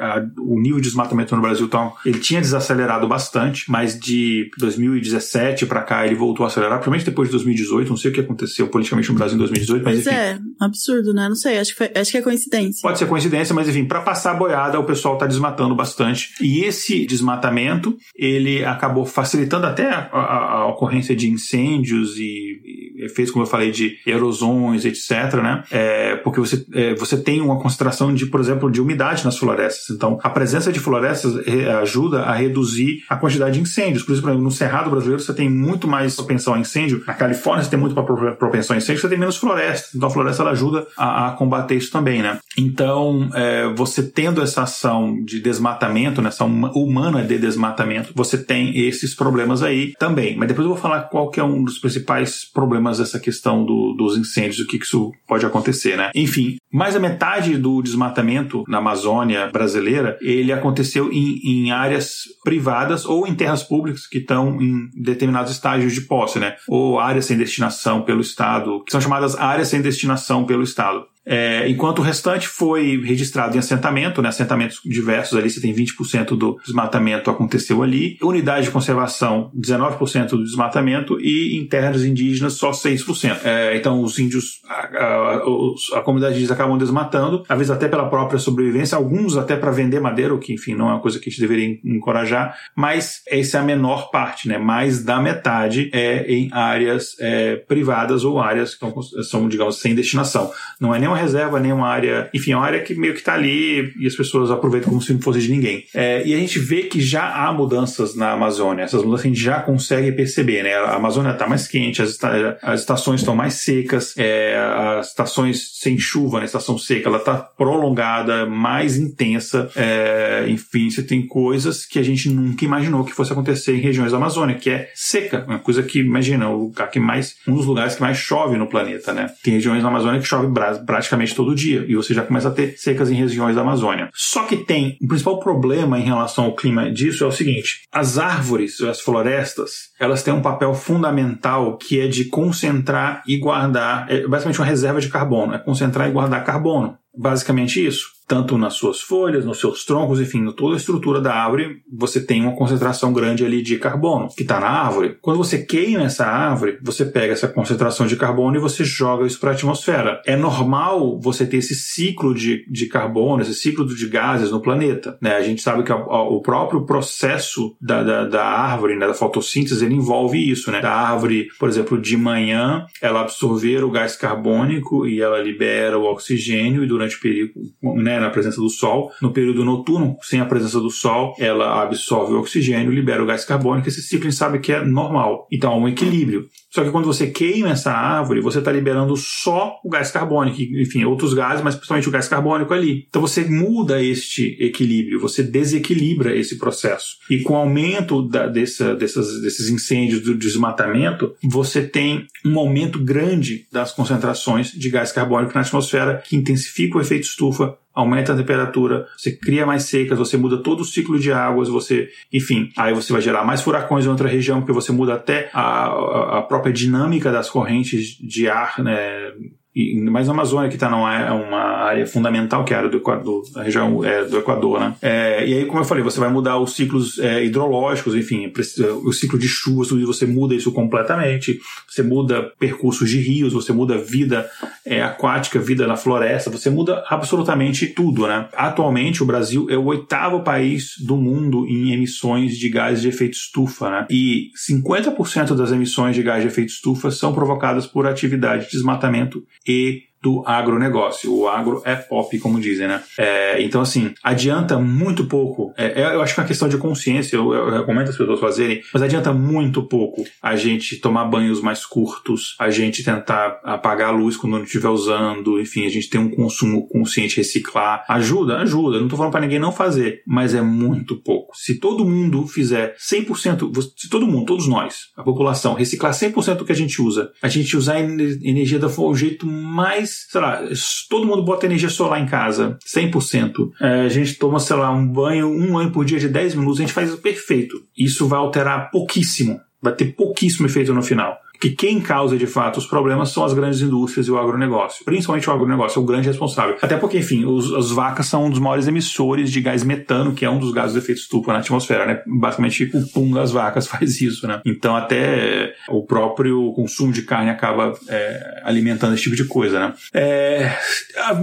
a, a, o nível de desmatamento no Brasil, então, ele tinha desacelerado bastante, mas de 2017 para cá ele voltou a acelerar, provavelmente depois de 2018, não sei o que aconteceu politicamente no Brasil em 2018, mas pois enfim. é, absurdo, né? Não sei, acho que, foi, acho que é coincidência. Pode ser coincidência, mas enfim, para passar a boiada, o pessoal está desmatando bastante. E esse desmatamento, ele acabou facilitando até a, a, a ocorrência de incêndios e, e efeitos, como eu falei, de erosões, etc, né? É, porque você, é, você tem uma concentração de, por exemplo, de umidade nas florestas. Então, a presença de florestas ajuda a reduzir a quantidade de incêndios. Por exemplo, no Cerrado brasileiro você tem muito mais propensão a incêndio. Na Califórnia você tem muito propensão a incêndio, você tem menos florestas. Então a floresta ela ajuda a, a combater isso também, né? Então, é, você tendo essa ação de desmatamento, né, humana de desmatamento, você tem esses problemas aí também. Mas depois eu vou falar qual que é um dos principais problemas dessa questão do, dos incêndios, o que, que isso pode acontecer, né? Enfim, mais a metade do desmatamento na Amazônia brasileira, ele aconteceu em, em áreas privadas ou em terras públicas que estão em determinados estágios de posse, né? Ou áreas sem destinação pelo Estado, que são chamadas áreas sem destinação pelo Estado. É, enquanto o restante foi registrado em assentamento, né, assentamentos diversos ali, você tem 20% do desmatamento aconteceu ali, unidade de conservação 19% do desmatamento e em terras indígenas só 6%. É, então os índios, a, a, a, comunidade indígena acabam desmatando, às vezes até pela própria sobrevivência, alguns até para vender madeira, o que enfim não é uma coisa que a gente deveria encorajar, mas essa é a menor parte, né, mais da metade é em áreas é, privadas ou áreas que são, são, digamos, sem destinação. Não é nem uma reserva, nem uma área. Enfim, é uma área que meio que está ali e as pessoas aproveitam como se não fosse de ninguém. É, e a gente vê que já há mudanças na Amazônia. Essas mudanças a gente já consegue perceber, né? A Amazônia está mais quente, as, as estações estão mais secas, é, as estações sem chuva, né? A estação seca, ela está prolongada, mais intensa. É, enfim, você tem coisas que a gente nunca imaginou que fosse acontecer em regiões da Amazônia, que é seca. Uma coisa que, imagina, o lugar que mais, um dos lugares que mais chove no planeta, né? Tem regiões na Amazônia que chove praticamente todo dia e você já começa a ter secas em regiões da Amazônia. Só que tem o principal problema em relação ao clima disso é o seguinte: as árvores, as florestas, elas têm um papel fundamental que é de concentrar e guardar, é basicamente uma reserva de carbono, é concentrar e guardar carbono. Basicamente isso tanto nas suas folhas, nos seus troncos, enfim, em toda a estrutura da árvore, você tem uma concentração grande ali de carbono que está na árvore. Quando você queima essa árvore, você pega essa concentração de carbono e você joga isso para a atmosfera. É normal você ter esse ciclo de, de carbono, esse ciclo de gases no planeta. Né? A gente sabe que a, a, o próprio processo da, da, da árvore, né, da fotossíntese, ele envolve isso. Né? Da árvore, por exemplo, de manhã, ela absorver o gás carbônico e ela libera o oxigênio e durante o período, né, na presença do Sol. No período noturno, sem a presença do Sol, ela absorve o oxigênio, libera o gás carbônico. Esse ciclo a gente sabe que é normal. Então há um equilíbrio. Só que quando você queima essa árvore, você está liberando só o gás carbônico, enfim, outros gases, mas principalmente o gás carbônico ali. Então você muda este equilíbrio, você desequilibra esse processo. E com o aumento da, dessa, dessas, desses incêndios do desmatamento, você tem um aumento grande das concentrações de gás carbônico na atmosfera que intensifica o efeito estufa, aumenta a temperatura, você cria mais secas, você muda todo o ciclo de águas, você, enfim, aí você vai gerar mais furacões em outra região, porque você muda até a, a própria dinâmica das correntes de ar, né? Mais a Amazônia que está numa uma área fundamental que é a área do Equador, a região é, do Equador, né? É, e aí, como eu falei, você vai mudar os ciclos é, hidrológicos, enfim, o ciclo de chuvas, você muda isso completamente, você muda percursos de rios, você muda vida é, aquática, vida na floresta, você muda absolutamente tudo, né? Atualmente, o Brasil é o oitavo país do mundo em emissões de gases de efeito estufa, né? E 50% das emissões de gás de efeito estufa são provocadas por atividade de desmatamento e do agronegócio. O agro é pop, como dizem, né? É, então, assim, adianta muito pouco. É, é eu acho que é uma questão de consciência, eu, eu, recomendo as pessoas fazerem, mas adianta muito pouco a gente tomar banhos mais curtos, a gente tentar apagar a luz quando não estiver usando, enfim, a gente ter um consumo consciente, reciclar. Ajuda, ajuda. Não tô falando para ninguém não fazer, mas é muito pouco. Se todo mundo fizer 100%, se todo mundo, todos nós, a população, reciclar 100% do que a gente usa, a gente usar energia da o jeito mais sei lá, todo mundo bota energia solar em casa, 100%. É, a gente toma, sei lá, um banho, um banho por dia de 10 minutos, a gente faz isso perfeito. Isso vai alterar pouquíssimo, vai ter pouquíssimo efeito no final que quem causa de fato os problemas são as grandes indústrias e o agronegócio. Principalmente o agronegócio é o grande responsável. Até porque, enfim, os, as vacas são um dos maiores emissores de gás metano, que é um dos gases de efeito estufa na atmosfera, né? Basicamente, o pum das vacas faz isso, né? Então, até o próprio consumo de carne acaba é, alimentando esse tipo de coisa, né? É,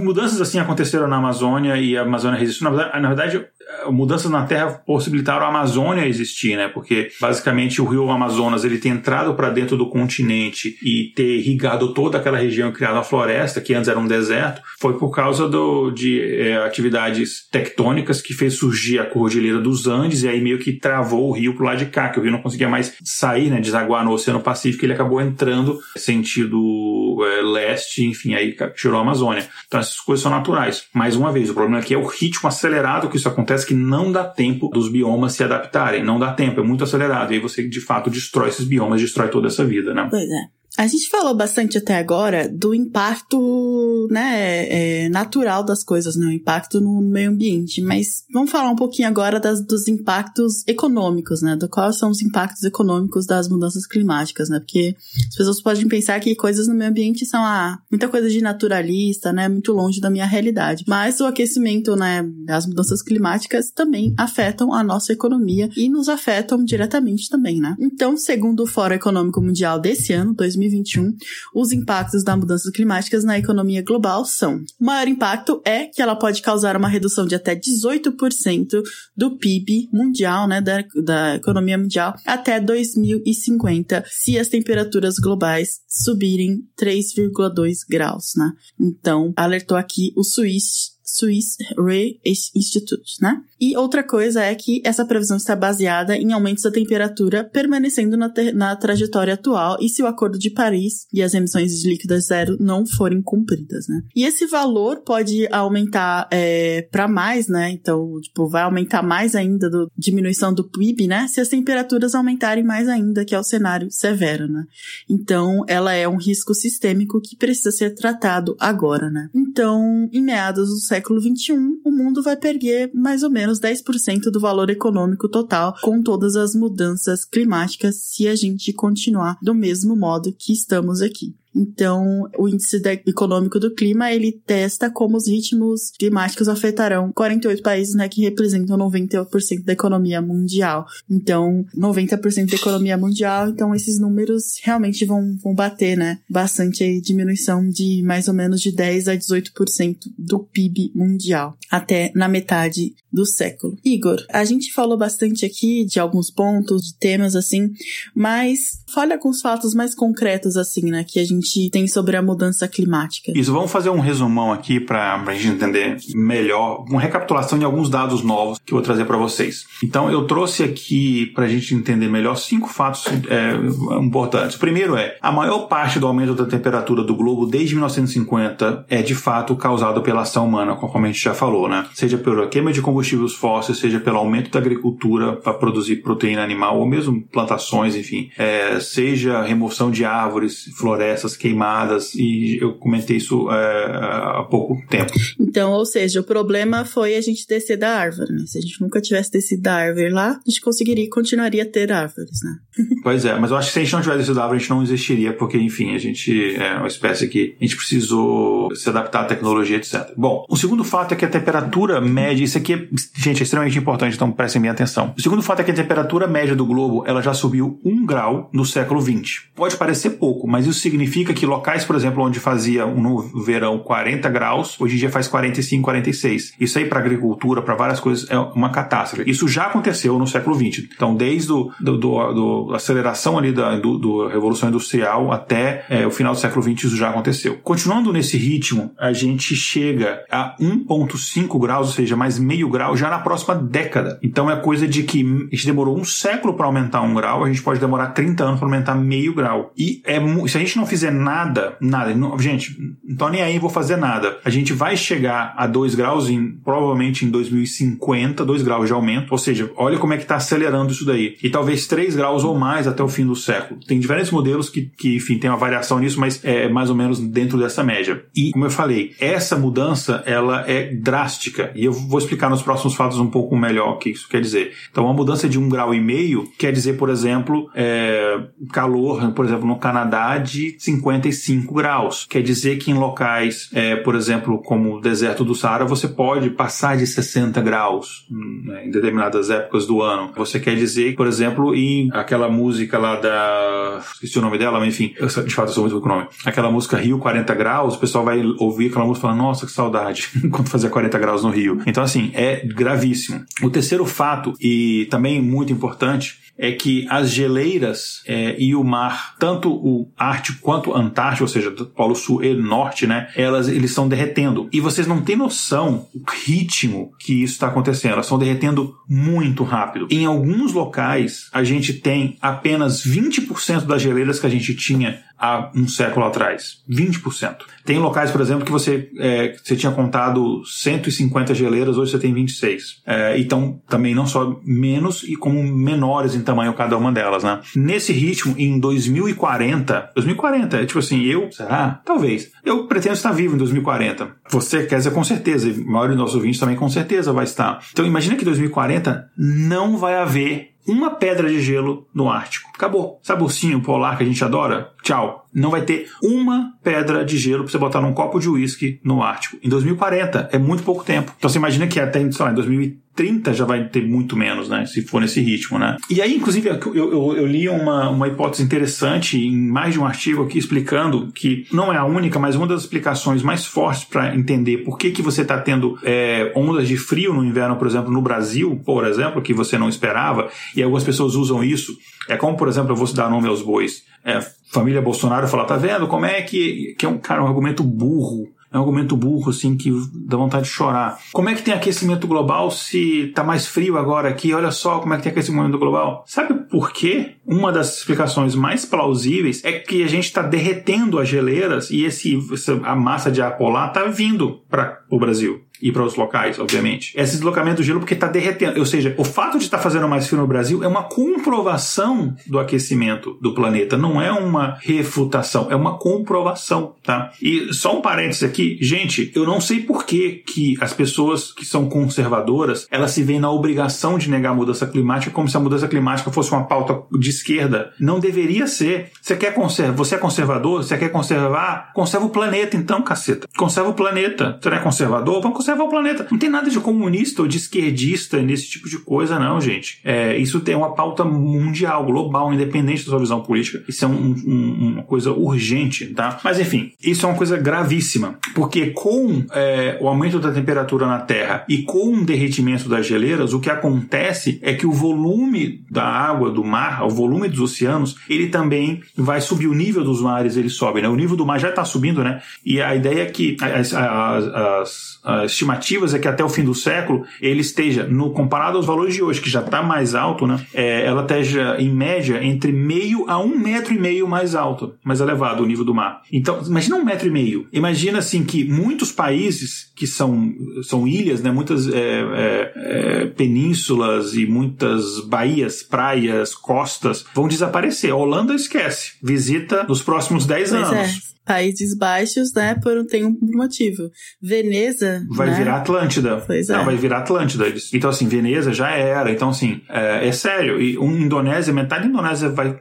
mudanças assim aconteceram na Amazônia e a Amazônia resistiu. Na verdade, na verdade mudanças na Terra possibilitaram a Amazônia existir, né? Porque basicamente o rio Amazonas ele tem entrado para dentro do continente e ter irrigado toda aquela região criada a floresta que antes era um deserto, foi por causa do, de é, atividades tectônicas que fez surgir a cordilheira dos Andes e aí meio que travou o rio pro lado de cá, que o rio não conseguia mais sair, né? Desaguar no Oceano Pacífico, ele acabou entrando sentido é, leste, enfim, aí tirou a Amazônia. Então essas coisas são naturais. Mais uma vez, o problema aqui é o ritmo acelerado que isso acontece que não dá tempo dos biomas se adaptarem, não dá tempo, é muito acelerado. E aí você de fato destrói esses biomas, destrói toda essa vida, né? Pois é. A gente falou bastante até agora do impacto, né, é, natural das coisas, né, o impacto no meio ambiente, mas vamos falar um pouquinho agora das, dos impactos econômicos, né, do quais são os impactos econômicos das mudanças climáticas, né, porque as pessoas podem pensar que coisas no meio ambiente são, ah, muita coisa de naturalista, né, muito longe da minha realidade, mas o aquecimento, né, as mudanças climáticas também afetam a nossa economia e nos afetam diretamente também, né. Então, segundo o Fórum Econômico Mundial desse ano, 2020, 2021, os impactos das mudanças climáticas na economia global são: o maior impacto é que ela pode causar uma redução de até 18% do PIB mundial, né, da, da economia mundial, até 2050, se as temperaturas globais subirem 3,2 graus, né? Então, alertou aqui o Swiss Swiss Re Institute, né? E outra coisa é que essa previsão está baseada em aumentos da temperatura permanecendo na, na trajetória atual e se o Acordo de Paris e as emissões de líquidas zero não forem cumpridas, né? E esse valor pode aumentar é, para mais, né? Então, tipo, vai aumentar mais ainda a diminuição do PIB, né? Se as temperaturas aumentarem mais ainda, que é o cenário severo, né? Então, ela é um risco sistêmico que precisa ser tratado agora, né? Então, em meados do século XXI, o mundo vai perder mais ou menos menos 10% do valor econômico total com todas as mudanças climáticas se a gente continuar do mesmo modo que estamos aqui. Então, o índice econômico do clima, ele testa como os ritmos climáticos afetarão 48 países, né, que representam 98% da economia mundial. Então, 90% da economia mundial, então esses números realmente vão, vão bater, né, bastante aí, diminuição de mais ou menos de 10 a 18% do PIB mundial, até na metade do século. Igor, a gente falou bastante aqui de alguns pontos, de temas assim, mas fale alguns fatos mais concretos assim, né, que a gente gente tem sobre a mudança climática. Isso, vamos fazer um resumão aqui para a gente entender melhor, uma recapitulação de alguns dados novos que eu vou trazer para vocês. Então, eu trouxe aqui para a gente entender melhor cinco fatos é, importantes. O primeiro é, a maior parte do aumento da temperatura do globo desde 1950 é de fato causado pela ação humana, conforme a gente já falou, né? Seja pela queima de combustíveis fósseis, seja pelo aumento da agricultura para produzir proteína animal, ou mesmo plantações, enfim, é, seja remoção de árvores, florestas, florestas queimadas e eu comentei isso é, há pouco tempo. Então, ou seja, o problema foi a gente descer da árvore, né? Se a gente nunca tivesse descido da árvore lá, a gente conseguiria e continuaria a ter árvores, né? pois é, mas eu acho que se a gente não tivesse descido da árvore, a gente não existiria, porque, enfim, a gente é uma espécie que a gente precisou se adaptar à tecnologia, etc. Bom, o segundo fato é que a temperatura média, isso aqui, é, gente, é extremamente importante, então prestem bem atenção. O segundo fato é que a temperatura média do globo, ela já subiu um grau no século XX. Pode parecer pouco, mas isso significa que locais, por exemplo, onde fazia no verão 40 graus, hoje em dia faz 45, 46. Isso aí para agricultura, para várias coisas, é uma catástrofe. Isso já aconteceu no século XX. Então, desde do, do, do, do aceleração ali da do, do Revolução Industrial até é, o final do século XX, isso já aconteceu. Continuando nesse ritmo, a gente chega a 1,5 graus, ou seja, mais meio grau, já na próxima década. Então, é coisa de que a gente demorou um século para aumentar um grau, a gente pode demorar 30 anos para aumentar meio grau. E é, se a gente não fizer nada, nada, não, gente, tô nem aí, vou fazer nada. A gente vai chegar a 2 graus em, provavelmente em 2050, 2 graus de aumento. Ou seja, olha como é que está acelerando isso daí. E talvez 3 graus ou mais até o fim do século. Tem diferentes modelos que, que enfim, tem uma variação nisso, mas é mais ou menos dentro dessa média. E, como eu falei, essa mudança, ela é drástica. E eu vou explicar nos próximos fatos um pouco melhor o que isso quer dizer. Então, uma mudança de um grau e meio quer dizer, por exemplo, é, calor, por exemplo, no Canadá de 55 graus. Quer dizer que em locais, é, por exemplo, como o deserto do Saara, você pode passar de 60 graus né, em determinadas épocas do ano. Você quer dizer, por exemplo, em aquela música lá da. Esqueci o nome dela, mas enfim, eu, de fato eu sou muito com o nome. Aquela música Rio 40 Graus, o pessoal vai ouvir aquela música e falar, nossa, que saudade, enquanto fazia 40 graus no Rio. Então, assim, é gravíssimo. O terceiro fato, e também muito importante, é que as geleiras é, e o mar, tanto o Ártico quanto o Antártico, ou seja, do Polo Sul e Norte, né, elas eles estão derretendo. E vocês não têm noção o ritmo que isso está acontecendo. Elas estão derretendo muito rápido. Em alguns locais, a gente tem apenas 20% das geleiras que a gente tinha há um século atrás. 20%. Tem locais, por exemplo, que você, é, você tinha contado 150 geleiras, hoje você tem 26. É, então, também não só menos e como menores em tamanho cada uma delas, né? Nesse ritmo, em 2040, 2040, é tipo assim, eu, será? Talvez. Eu pretendo estar vivo em 2040. Você quer dizer com certeza, e a maioria dos nossos ouvintes também com certeza vai estar. Então, imagina que em 2040 não vai haver uma pedra de gelo no Ártico. Acabou. Sabe o ursinho polar que a gente adora? Tchau. Não vai ter uma pedra de gelo para você botar num copo de uísque no Ártico. Em 2040 é muito pouco tempo. Então você imagina que até sei lá, em 2030 já vai ter muito menos, né? Se for nesse ritmo, né? E aí, inclusive, eu, eu, eu li uma, uma hipótese interessante em mais de um artigo aqui explicando que não é a única, mas uma das explicações mais fortes para entender por que, que você está tendo é, ondas de frio no inverno, por exemplo, no Brasil, por exemplo, que você não esperava, e algumas pessoas usam isso. É como, por exemplo, eu vou dar nome aos bois. É, família Bolsonaro fala, tá vendo como é que, que é um cara, um argumento burro é um argumento burro, assim, que dá vontade de chorar. Como é que tem aquecimento global se tá mais frio agora aqui? Olha só como é que tem aquecimento global. Sabe por quê? Uma das explicações mais plausíveis é que a gente está derretendo as geleiras e esse, a massa de ar polar tá vindo para o Brasil e para os locais, obviamente. Esse deslocamento do gelo porque está derretendo. Ou seja, o fato de estar tá fazendo mais frio no Brasil é uma comprovação do aquecimento do planeta, não é uma refutação, é uma comprovação, tá? E só um parênteses aqui, gente, eu não sei por que, que as pessoas que são conservadoras, elas se veem na obrigação de negar a mudança climática como se a mudança climática fosse uma pauta de esquerda. Não deveria ser. Você quer conservar, você é conservador, você quer conservar, conserva o planeta então, caceta. Conserva o planeta. Você não é conservador? Vamos conservar conservar o planeta. Não tem nada de comunista ou de esquerdista nesse tipo de coisa, não, gente. É, isso tem uma pauta mundial, global, independente da sua visão política. Isso é um, um, uma coisa urgente, tá? Mas enfim, isso é uma coisa gravíssima, porque com é, o aumento da temperatura na Terra e com o derretimento das geleiras, o que acontece é que o volume da água do mar, o volume dos oceanos, ele também vai subir. O nível dos mares ele sobe, né? O nível do mar já está subindo, né? E a ideia é que as, as, as as estimativas é que até o fim do século ele esteja, no comparado aos valores de hoje, que já está mais alto, né? É, ela esteja em média entre meio a um metro e meio mais alto, mais elevado o nível do mar. Então, imagina um metro e meio. Imagina assim que muitos países que são, são ilhas, né? Muitas é, é, é penínsulas e muitas baías, praias, costas vão desaparecer. A Holanda esquece. Visita nos próximos 10 Pois anos. É. Países Baixos, né, por um, tem um motivo. Veneza. Vai né? virar Atlântida. Pois é. Não, vai virar Atlântida. Eles- Então, assim, Veneza já era. Então, assim, é, é sério. E um Indonésia, metade da Indonésia vai,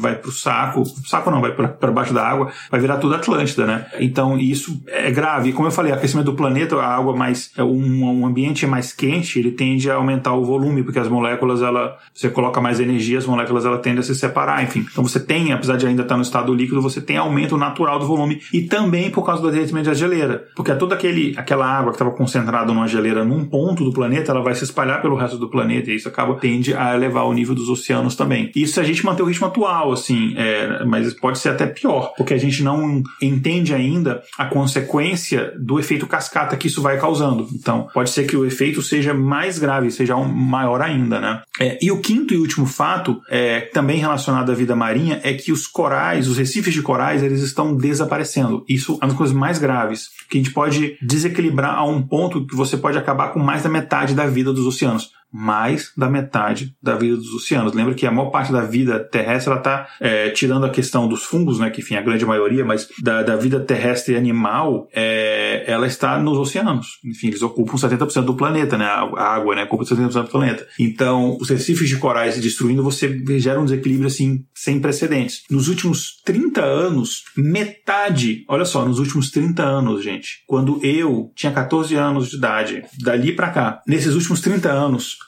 vai pro saco. Saco não, vai pra baixo da água. Vai virar tudo Atlântida, né? Então, isso é grave. E como eu falei, aquecimento do planeta, a água mais. é Um, um ambiente mais quente, ele tende a aumentar o volume, porque as moléculas, ela, você coloca mais energia, as moléculas ela tendem a se separar, enfim. Então você tem, apesar de ainda estar no estado líquido, você tem aumento natural do volume e também por causa do derretimento da geleira, porque toda aquele, aquela água que estava concentrada numa geleira num ponto do planeta, ela vai se espalhar pelo resto do planeta e isso acaba tende a elevar o nível dos oceanos também. Isso se a gente manter o ritmo atual, assim, é, mas pode ser até pior, porque a gente não entende ainda a consequência do efeito cascata que isso vai causando. Então, pode ser que o efeito seja mais grave, seja um maior ainda, né? É, e o quinto e último fato, é, também relacionado à vida marinha, é que os corais, os recifes de corais, eles estão desaparecendo. Isso é uma das coisas mais graves, que a gente pode desequilibrar a um ponto que você pode acabar com mais da metade da vida dos oceanos mais da metade da vida dos oceanos. Lembra que a maior parte da vida terrestre está é, tirando a questão dos fungos, né, que enfim a grande maioria, mas da, da vida terrestre animal, é, ela está nos oceanos. Enfim, eles ocupam 70% do planeta, né, a, água, né, ocupa 70% do planeta. Então, os recifes de corais se destruindo, você gera um desequilíbrio assim sem precedentes. Nos últimos 30 anos, metade, olha só, nos últimos 30 anos, gente, quando eu tinha 14 anos de idade, dali para cá, nesses últimos 30 anos,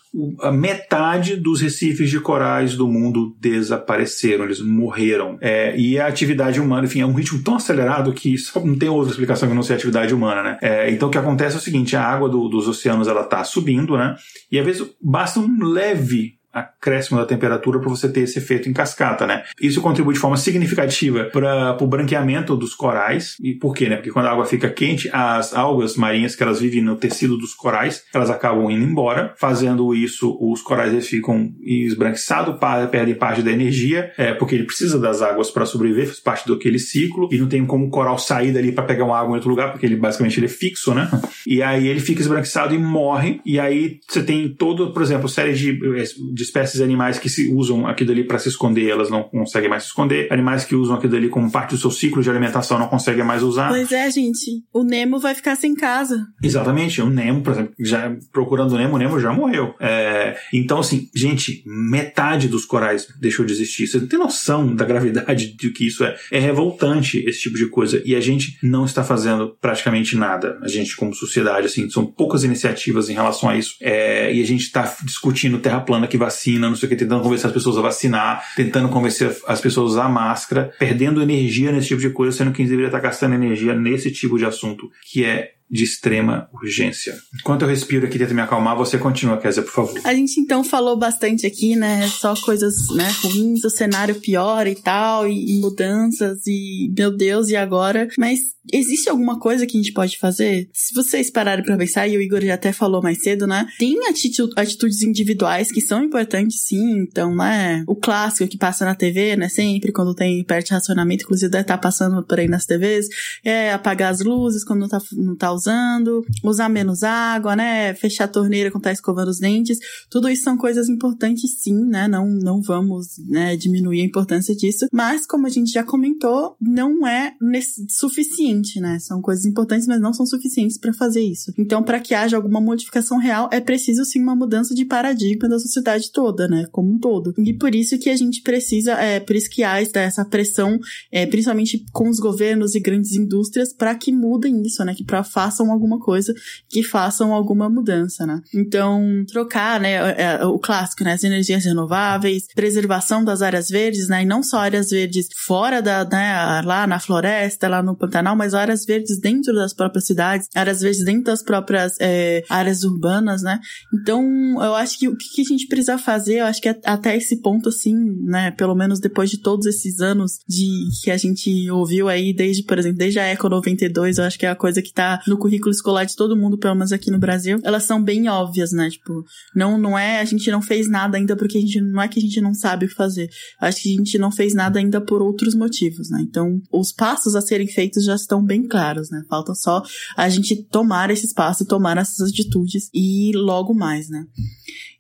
a metade dos recifes de corais do mundo desapareceram, eles morreram. É, e a atividade humana, enfim, é um ritmo tão acelerado que só não tem outra explicação que não ser atividade humana, né? É, então o que acontece é o seguinte, a água do- dos oceanos ela tá subindo, né? E às vezes basta um leve acréscimo da temperatura para você ter esse efeito em cascata, né? Isso contribui de forma significativa para o branqueamento dos corais. E por quê, né? Porque quando a água fica quente, as algas marinhas que elas vivem no tecido dos corais, elas acabam indo embora. Fazendo isso, os corais eles ficam esbranquiçados, perdem parte da energia, é, porque ele precisa das águas para sobreviver, faz parte daquele ciclo, e não tem como o coral sair dali para pegar uma água em outro lugar, porque ele basicamente ele é fixo, né? E aí ele fica esbranquiçado e morre, e aí você tem todo, por exemplo, série de, de espécies animais que se usam aquilo ali para se esconder, elas não conseguem mais se esconder, animais que usam aquilo ali como parte do seu ciclo de alimentação não conseguem mais usar. Pois é, gente. O Nemo vai ficar sem casa. Exatamente, o Nemo, por exemplo, já procurando o Nemo, o Nemo já morreu. É, então, assim, gente, metade dos corais deixou de existir. Você não tem noção da gravidade de que isso é. É revoltante esse tipo de coisa. E a gente não está fazendo praticamente nada. A gente, como sociedade, assim, são poucas iniciativas em relação a isso. É, e a gente está discutindo terra plana que vacina, não sei o que, tentando convencer as pessoas a vacinar, tentando convencer as pessoas a usar máscara, perdendo energia nesse tipo de coisa, sendo que deveria estar gastando energia nesse tipo de assunto, que é de extrema urgência. Enquanto eu respiro aqui tento me acalmar, você continua, Kézia, por favor. A gente então falou bastante aqui, né? Só coisas, né, ruins, o cenário pior e tal, e mudanças, e meu Deus, e agora? Mas existe alguma coisa que a gente pode fazer? Se vocês pararem pra pensar, e o Igor já até falou mais cedo, né? Tem atitu atitudes individuais que são importantes, sim. Então, né? O clássico que passa na TV, né? Sempre quando tem perto de racionamento, inclusive deve estar passando por aí nas TVs, é apagar as luzes quando não tá, não tá usando, usar menos água, né? Fechar a torneira quando tá escovando os dentes. Tudo isso são coisas importantes, sim, né? Não, não vamos né, diminuir a importância disso. Mas, como a gente já comentou, não é nesse- né? São coisas importantes, mas não são suficientes para fazer isso. Então, para que haja alguma modificação real, é preciso sim uma mudança de paradigma da sociedade toda, né? Como um todo. E por isso que a gente precisa, é por isso que há essa- pressão, é, principalmente com os governos e grandes indústrias, para que mudem isso, né? Que para façam alguma coisa, que façam alguma mudança, né? Então, trocar, né? é, o clássico, né? As energias renováveis, preservação das áreas verdes, né? E não só áreas verdes fora da, né? Lá na floresta, lá no Pantanal, mas áreas verdes dentro das próprias cidades, áreas verdes dentro das próprias é, áreas urbanas, né? Então, eu acho que o que a gente precisa fazer, eu acho que até esse ponto, assim, né? Pelo menos depois de todos esses anos de que a gente ouviu aí, desde, por exemplo, desde a Eco 92, eu acho que é a coisa que tá no currículo escolar de todo mundo, pelo menos aqui no Brasil, elas são bem óbvias, né? Tipo, não, não é, a gente não fez nada ainda porque a gente, não é que a gente não sabe o que fazer. Acho que a gente não fez nada ainda por outros motivos, né? Então, os passos a serem feitos já estão bem claros, né? Falta só a gente tomar esse espaço tomar essas atitudes e logo mais, né?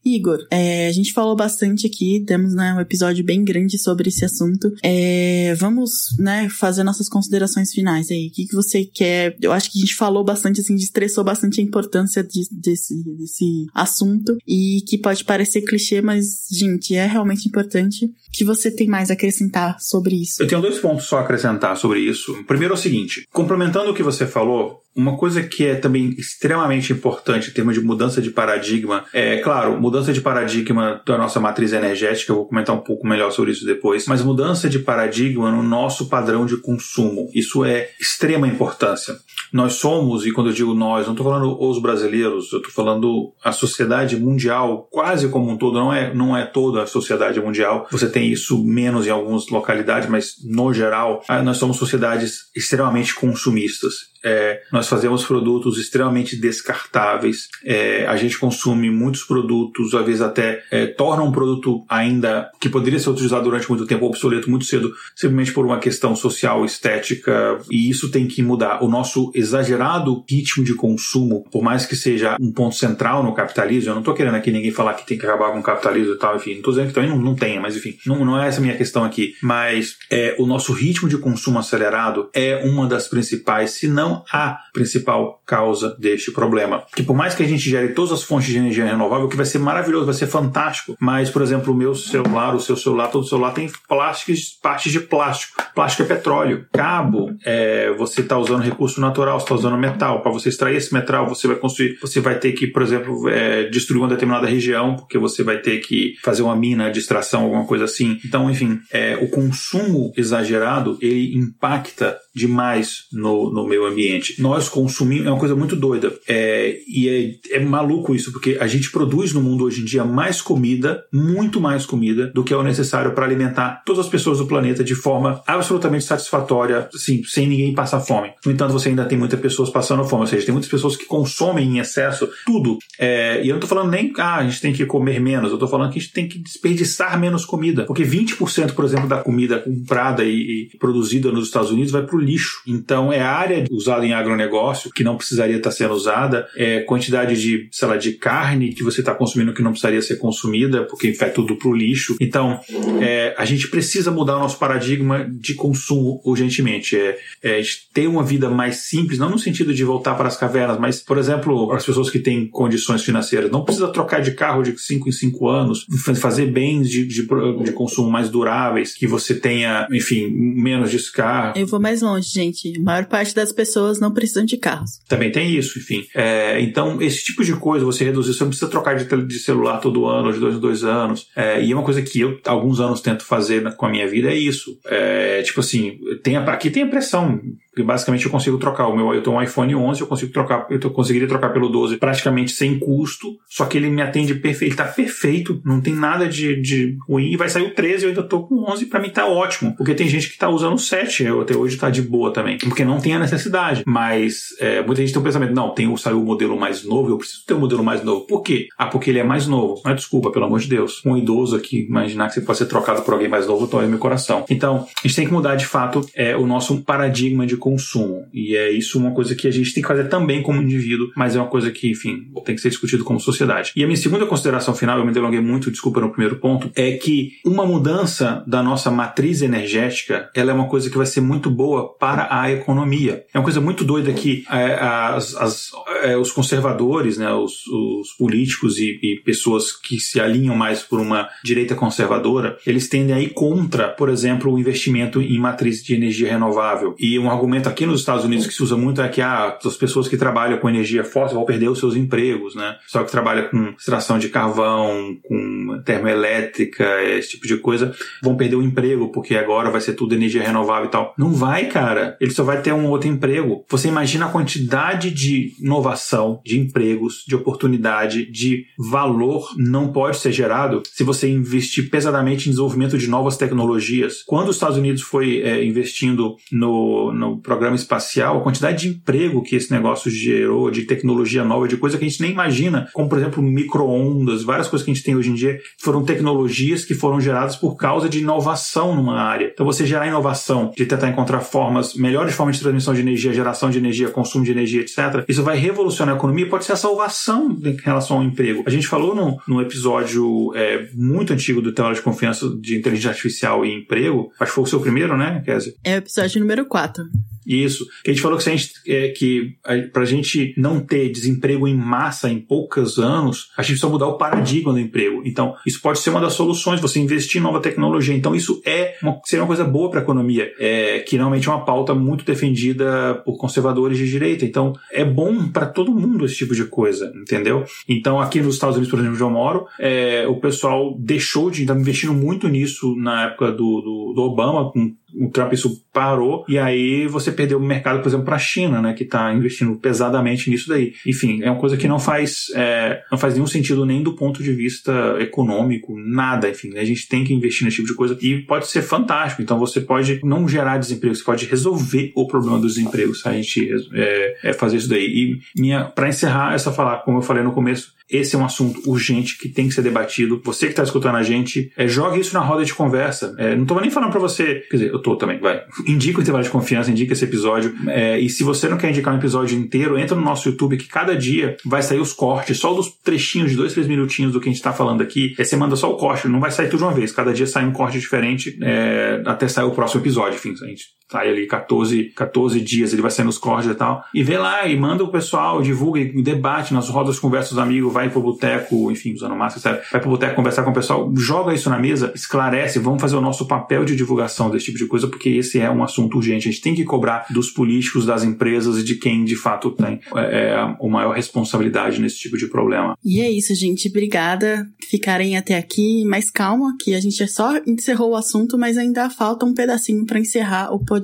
Igor, é, a gente falou bastante aqui, temos né, um episódio bem grande sobre esse assunto. É, vamos né, fazer nossas considerações finais aí. O que, que você quer? Eu acho que a gente falou bastante, assim, estressou bastante a importância de, desse, desse assunto e que pode parecer clichê, mas, gente, é realmente importante. O que você tem mais a acrescentar sobre isso? Eu tenho dois pontos só a acrescentar sobre isso. Primeiro é o seguinte, complementando o que você falou, uma coisa que é também extremamente importante em termos de mudança de paradigma, é claro, mudança de paradigma da nossa matriz energética, eu vou comentar um pouco melhor sobre isso depois, mas mudança de paradigma no nosso padrão de consumo. Isso é extrema importância. Nós somos, e quando eu digo nós, não estou falando os brasileiros, eu estou falando a sociedade mundial, quase como um todo, não é, não é toda a sociedade mundial. Você tem isso menos em algumas localidades, mas no geral, ah, nós somos sociedades extremamente consumistas. É, nós fazemos produtos extremamente descartáveis. É, a gente consome muitos produtos, às vezes até é, torna um produto ainda que poderia ser utilizado durante muito tempo obsoleto muito cedo, simplesmente por uma questão social, estética. E isso tem que mudar. O nosso exagerado ritmo de consumo, por mais que seja um ponto central no capitalismo, eu não estou querendo aqui ninguém falar que tem que acabar com o capitalismo e tal, enfim, não estou dizendo que também não, não tenha, mas enfim, não, não é essa a minha questão aqui. Mas é, o nosso ritmo de consumo acelerado é uma das principais, se não a principal causa deste problema. Que por mais que a gente gere todas as fontes de energia renovável, que vai ser maravilhoso, vai ser fantástico, mas, por exemplo, o meu celular, o seu celular, todo celular tem plásticos, partes de plástico. Plástico é petróleo. Cabo, é, você está usando recurso natural, você está usando metal. Para você extrair esse metal, você vai construir, você vai ter que, por exemplo, é, destruir uma determinada região, porque você vai ter que fazer uma mina de extração, alguma coisa assim. Então, enfim, é, o consumo exagerado, ele impacta demais no, no meio ambiente. Nós consumimos, é uma coisa muito doida. É, e é, é maluco isso, porque a gente produz no mundo hoje em dia mais comida, muito mais comida, do que é o necessário para alimentar todas as pessoas do planeta de forma absolutamente satisfatória, assim, sem ninguém passar fome. No entanto, você ainda tem muitas pessoas passando fome, ou seja, tem muitas pessoas que consomem em excesso tudo. É, e eu não estou falando nem, ah, a gente tem que comer menos, eu estou falando que a gente tem que desperdiçar menos comida. Porque 20%, por exemplo, da comida comprada e, e produzida nos Estados Unidos vai para o lixo. Então, é a área usada em agronegócio que não precisaria estar sendo usada, é quantidade de, sei lá, de carne que você está consumindo que não precisaria ser consumida, porque vai tudo para o lixo. Então, é, a gente precisa mudar o nosso paradigma de consumo urgentemente. É, é ter uma vida mais simples, não no sentido de voltar para as cavernas, mas, por exemplo, as pessoas que têm condições financeiras, não precisa trocar de carro de 5 em 5 anos, fazer bens de, de, de consumo mais duráveis, que você tenha, enfim, menos descarga. Eu vou mais longe, gente. A maior parte das pessoas não precisam de carros. Também tem isso, enfim. É, então, esse tipo de coisa, você reduzir, você não precisa trocar de, de celular todo ano, de dois em dois anos. É, e uma coisa que eu, alguns anos, tento fazer com a minha vida, é isso. É, tipo assim, tem a, aqui tem a pressão basicamente eu consigo trocar o meu, eu tenho um iPhone 11, eu consigo trocar, eu conseguiria trocar pelo 12 praticamente sem custo, só que ele me atende perfeito, tá perfeito, não tem nada de, de ruim, e vai sair o 13, eu ainda tô com 11, para mim tá ótimo, porque tem gente que tá usando o 7, eu até hoje tá de boa também, porque não tem a necessidade, mas é, muita gente tem o um pensamento, não, tem, saiu o modelo mais novo, eu preciso ter um modelo mais novo, por quê? Ah, porque ele é mais novo, não é desculpa, pelo amor de Deus, um idoso aqui, imaginar que você pode ser trocado por alguém mais novo, dói meu coração. Então, a gente tem que mudar de fato é, o nosso paradigma de consumo. E é isso uma coisa que a gente tem que fazer também como indivíduo, mas é uma coisa que, enfim, tem que ser discutido como sociedade. E a minha segunda consideração final, eu me delonguei muito, desculpa no primeiro ponto, é que uma mudança da nossa matriz energética, ela é uma coisa que vai ser muito boa para a economia. É uma coisa muito doida que é, as, as, é, os conservadores, né, os, os políticos e, e, pessoas que se alinham mais por uma direita conservadora, eles tendem a ir contra, por exemplo, o investimento em matriz de energia renovável. E um argumento aqui nos Estados Unidos que se usa muito é que ah, as pessoas que trabalham com energia fóssil vão perder os seus empregos, né? Só que trabalha com extração de carvão, com termoelétrica, esse tipo de coisa, vão perder o emprego porque agora vai ser tudo energia renovável e tal. Não vai, cara. Ele só vai ter um outro emprego. Você imagina a quantidade de inovação, de empregos, de oportunidade, de valor não pode ser gerado se você investir pesadamente em desenvolvimento de novas tecnologias. Quando os Estados Unidos foi é, investindo no, no programa espacial, a quantidade de emprego que esse negócio gerou, de tecnologia nova, de coisa que a gente nem imagina, como por exemplo micro-ondas, várias coisas que a gente tem hoje em dia, foram tecnologias que foram geradas por causa de inovação numa área. Então você gerar inovação, de tentar encontrar formas, melhores formas de transmissão de energia, geração de energia, consumo de energia, etc. Isso vai revolucionar a economia e pode ser a salvação em relação ao emprego. A gente falou no, no episódio é, muito antigo do tema de confiança de inteligência artificial e emprego, acho que foi o seu primeiro, né, Kézia? É o episódio número 4. Isso. Que a gente falou que, se a gente, é, que para a gente não ter desemprego em massa em poucos anos, a gente precisa mudar o paradigma do emprego. Então, isso pode ser uma das soluções, você investir em nova tecnologia. Então, isso é uma, seria uma coisa boa para a economia, é, que realmente é uma pauta muito defendida por conservadores de direita. Então, é bom para todo mundo esse tipo de coisa, entendeu? Então, aqui nos Estados Unidos, por exemplo, onde eu moro, é, o pessoal deixou de estar investindo muito nisso na época do, do, do Obama, com o Trump isso parou e aí você perdeu o mercado, por exemplo, para a China, né, que está investindo pesadamente nisso daí. Enfim, é uma coisa que não faz é, não faz nenhum sentido nem do ponto de vista econômico, nada. Enfim, a gente tem que investir nesse tipo de coisa e pode ser fantástico. Então você pode não gerar desemprego, você pode resolver o problema dos empregos. A gente é, é fazer isso daí. E minha para encerrar essa falar, como eu falei no começo, esse é um assunto urgente que tem que ser debatido. Você que está escutando a gente, é, jogue isso na roda de conversa. É, não estou nem falando para você, quer dizer, eu tô também, vai. Indica o intervalo de confiança, indica esse episódio. É, e se você não quer indicar um episódio inteiro, entra no nosso YouTube que cada dia vai sair os cortes, só dos trechinhos de dois, três minutinhos do que a gente está falando aqui. Aí você manda só o corte, não vai sair tudo de uma vez. Cada dia sai um corte diferente é, até sair o próximo episódio. Enfim, a gente sai ali 14, 14 dias, ele vai sair nos cortes e tal. E vê lá e manda o pessoal, divulga e debate nas rodas conversa dos amigos, vai pro boteco, enfim, usando máscara, etc. Vai pro boteco conversar com o pessoal, joga isso na mesa, esclarece, vamos fazer o nosso papel de divulgação desse tipo de coisa, porque esse é um assunto urgente. A gente tem que cobrar dos políticos, das empresas e de quem de fato tem é, é a maior responsabilidade nesse tipo de problema. E é isso, gente. Obrigada ficarem até aqui. Mas calma, que a gente só encerrou o assunto, mas ainda falta um pedacinho para encerrar o podcast,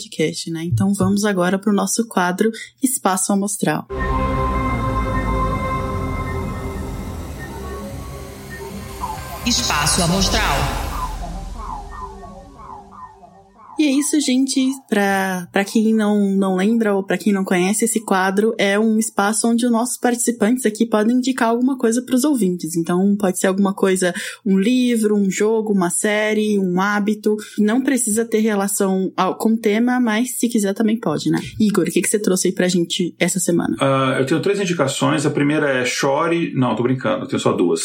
né? Então vamos agora para o nosso quadro Espaço Amostral. Espaço Amostral. E é isso, gente. Pra, quem não, não lembra ou pra quem não conhece, esse quadro é um espaço onde os nossos participantes aqui podem indicar alguma coisa pros ouvintes. Então, pode ser alguma coisa, um livro, um jogo, uma série, um hábito. Não precisa ter relação ao, com o tema, mas se quiser também pode, né? Igor, o que, que você trouxe aí pra gente essa semana? Uh, eu tenho três indicações. A primeira é chore. Não, tô brincando, eu tenho só duas.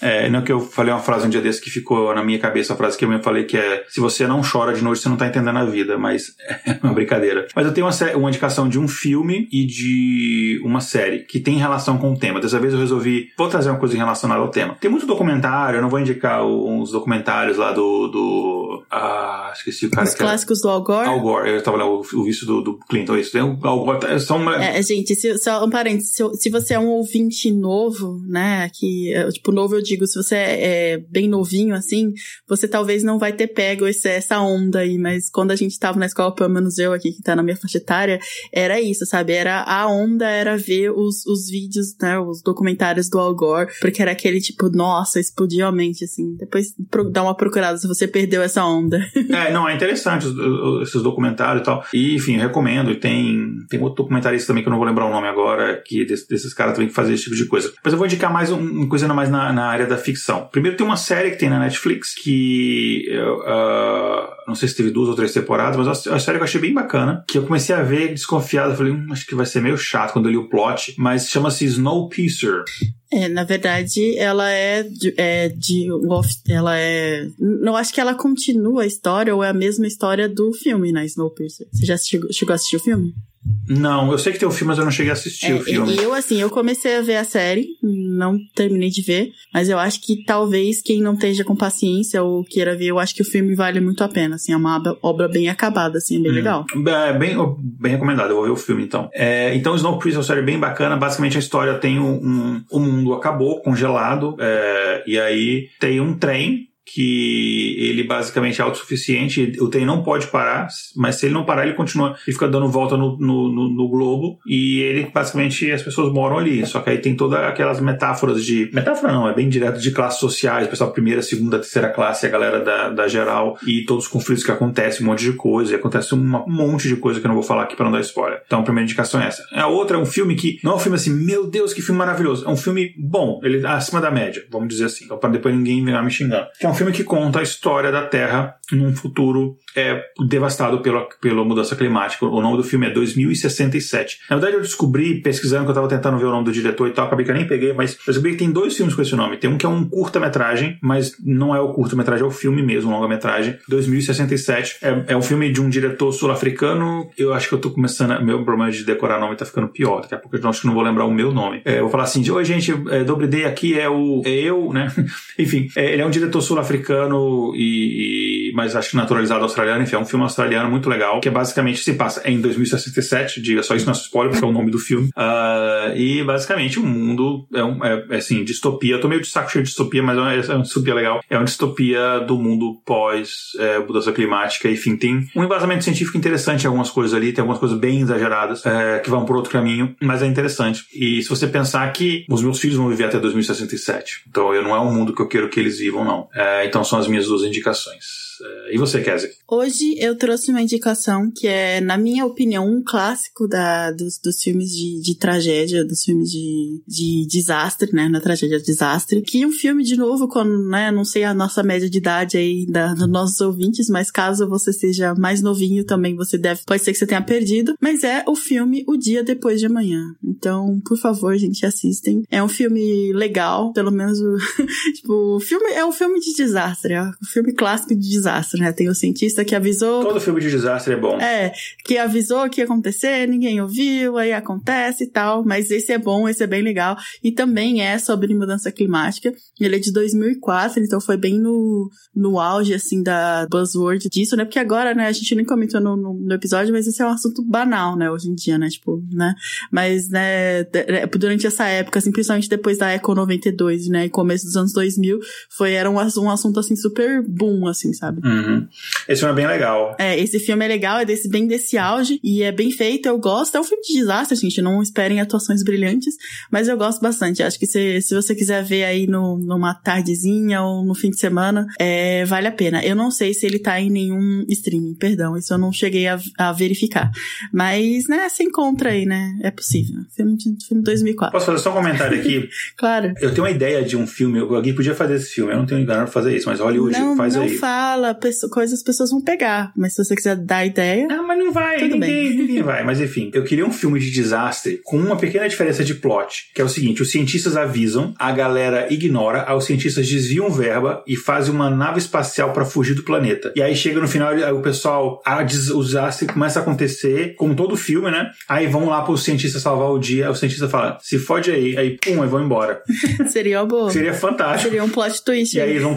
É, não que eu falei uma frase um dia desse que ficou na minha cabeça, a frase que eu falei que é se você não chora de noite, você não tá entendendo a vida, mas é uma brincadeira. Mas eu tenho uma, uma indicação de um filme e de uma série que tem relação com o tema. Dessa vez eu resolvi, vou trazer uma coisa relacionada ao tema. Tem muito documentário, eu não vou indicar uns documentários lá do. do ah, esqueci o cara. Os clássicos do Al Gore? Al Gore, eu tava lá, o, o visto do, do Clinton, isso. Tem o Al Gore, tá, são uma... É, gente, se, só um parênteses, se, se você é um ouvinte novo, né, que, tipo, novo eu digo, se você é, é bem novinho, assim, você talvez não vai ter pego esse, essa onda aí, mas quando a gente tava na escola, pelo menos eu aqui, que tá na minha faixa etária, era isso, sabe? Era a onda, era ver os, os vídeos, né, os documentários do Al Gore, porque era aquele tipo, nossa, explodiu a mente, assim. Depois dá uma procurada se você perdeu essa onda. é, não, é interessante esses documentários e tal. E, enfim, recomendo. E tem, tem outro documentarista também que eu não vou lembrar o nome agora, que desses, desses caras também que fazem esse tipo de coisa. Mas eu vou indicar mais um, uma coisa mais na, na área da ficção. Primeiro tem uma série que tem na Netflix que uh, não sei se teve duas ou três temporadas, mas é uma série que eu achei bem bacana, que eu comecei a ver desconfiado, falei, hum, acho que vai ser meio chato quando eu li o plot, mas chama-se Snowpiercer. É, na verdade, ela é de, é de ela é, não acho que ela continua a história ou é a mesma história do filme, né, Snowpiercer. Você já chegou, chegou a assistir o filme? Não, eu sei que tem o filme, mas eu não cheguei a assistir é, o filme. Eu, assim, eu comecei a ver a série, não terminei de ver, mas eu acho que talvez quem não esteja com paciência ou queira ver, eu acho que o filme vale muito a pena, assim, é uma obra bem acabada, assim, é bem hum. legal. É bem, bem recomendado, eu vou ver o filme então. É, então, Snowpiercer é uma série bem bacana, basicamente a história tem um, um o mundo acabou, congelado, é, e aí tem um trem que ele basicamente é autossuficiente, o trem não pode parar, mas se ele não parar, ele continua, ele fica dando volta no, no, no, no globo e ele basicamente as pessoas moram ali. Só que aí tem todas aquelas metáforas de. Metáfora não, é bem direto de classes sociais, pessoal primeira, segunda, terceira classe, a galera da, da geral e todos os conflitos que acontecem, um monte de coisa, e acontece um monte de coisa que eu não vou falar aqui para não dar spoiler. Então a primeira indicação é essa. A outra é um filme que não é um filme assim, meu Deus, que filme maravilhoso. É um filme bom, ele acima da média, vamos dizer assim. Então, para depois ninguém venha me xingando. Que é um filme que conta a história da Terra num futuro é, devastado pela, pela mudança climática. O nome do filme é 2067. Na verdade, eu descobri, pesquisando, que eu estava tentando ver o nome do diretor e tal, acabei que eu nem peguei, mas eu descobri que tem dois filmes com esse nome. Tem um que é um curta-metragem, mas não é o curta-metragem, é o filme mesmo, longa-metragem. 2067. É, é um filme de um diretor sul-africano. Eu acho que eu tô começando. Meu problema de decorar nome tá ficando pior. Daqui a pouco eu acho que não vou lembrar o meu nome. É, eu vou falar assim: oi, gente, é, Dobre Day aqui é o. É eu, né? Enfim, é, ele é um diretor sul-africano e, e. Mas acho que naturalizado australiano. Enfim, é um filme australiano muito legal, que é basicamente se passa em 2067. Diga só isso, não é spoiler, porque é o nome do filme. Uh, e basicamente o mundo é, um, é, é, assim, distopia. Eu tô meio de saco cheio de distopia, mas é, é uma distopia legal. É uma distopia do mundo pós é, mudança climática. Enfim, tem um embasamento científico interessante algumas coisas ali, tem algumas coisas bem exageradas é, que vão por outro caminho, mas é interessante. E se você pensar que os meus filhos vão viver até 2067, então eu não é um mundo que eu quero que eles vivam, não. É, então são as minhas duas indicações. E você, Kézia? Hoje eu trouxe uma indicação que é, na minha opinião, um clássico da, dos, dos filmes de, de tragédia, dos filmes de, de desastre, né? Na tragédia desastre. Que um filme, de novo, com, né? Não sei a nossa média de idade aí da, dos nossos ouvintes, mas caso você seja mais novinho também, você deve, pode ser que você tenha perdido. Mas é o filme O Dia Depois de Amanhã. Então, por favor, gente, assistem. É um filme legal, pelo menos tipo, o filme é um filme de desastre, é um filme clássico de desastre desastre, né? Tem o cientista que avisou. Todo filme de desastre é bom. É, que avisou que ia acontecer, ninguém ouviu, aí acontece e tal. Mas esse é bom, esse é bem legal. E também é sobre mudança climática. Ele é de 2004, então foi bem no, no auge, assim, da buzzword disso, né? Porque agora, né, a gente nem comentou no, no, episódio, mas esse é um assunto banal, né, hoje em dia, né? Tipo, né? Mas, né, durante essa época, assim, principalmente depois da Eco 92, né, e começo dos anos 2000, foi, era um, um assunto, assim, super boom, assim, sabe? Sabe? Uhum. Esse filme é bem legal. É, esse filme é legal, é desse, bem desse auge e é bem feito, eu gosto. É um filme de desastre, gente, não esperem atuações brilhantes, mas eu gosto bastante. Acho que se, se você quiser ver aí no, numa tardezinha ou no fim de semana, é, vale a pena. Eu não sei se ele tá em nenhum streaming, perdão, isso eu não cheguei a, a verificar. Mas, né, se encontra aí, né? É possível. Filme de filme 2004. Posso fazer só um comentário aqui? claro. Eu tenho uma ideia de um filme, alguém podia fazer esse filme, eu não tenho engano pra fazer isso, mas Hollywood não, faz não aí. Não fala pessoa, coisas as pessoas vão pegar. Mas se você quiser dar ideia. Ah, mas não vai, tudo ninguém, bem. ninguém vai. Mas enfim, eu queria um filme de desastre com uma pequena diferença de plot, que é o seguinte: os cientistas avisam, a galera ignora, os cientistas desviam verba e fazem uma nave espacial para fugir do planeta. E aí chega no final, o pessoal, a o desastre começa a acontecer, como todo filme, né? Aí vão lá para os cientistas salvar o dia, o cientista fala, se fode aí, aí pum, aí vão embora. Seria bom. Seria fantástico. Seria um plot twist. E aí vão,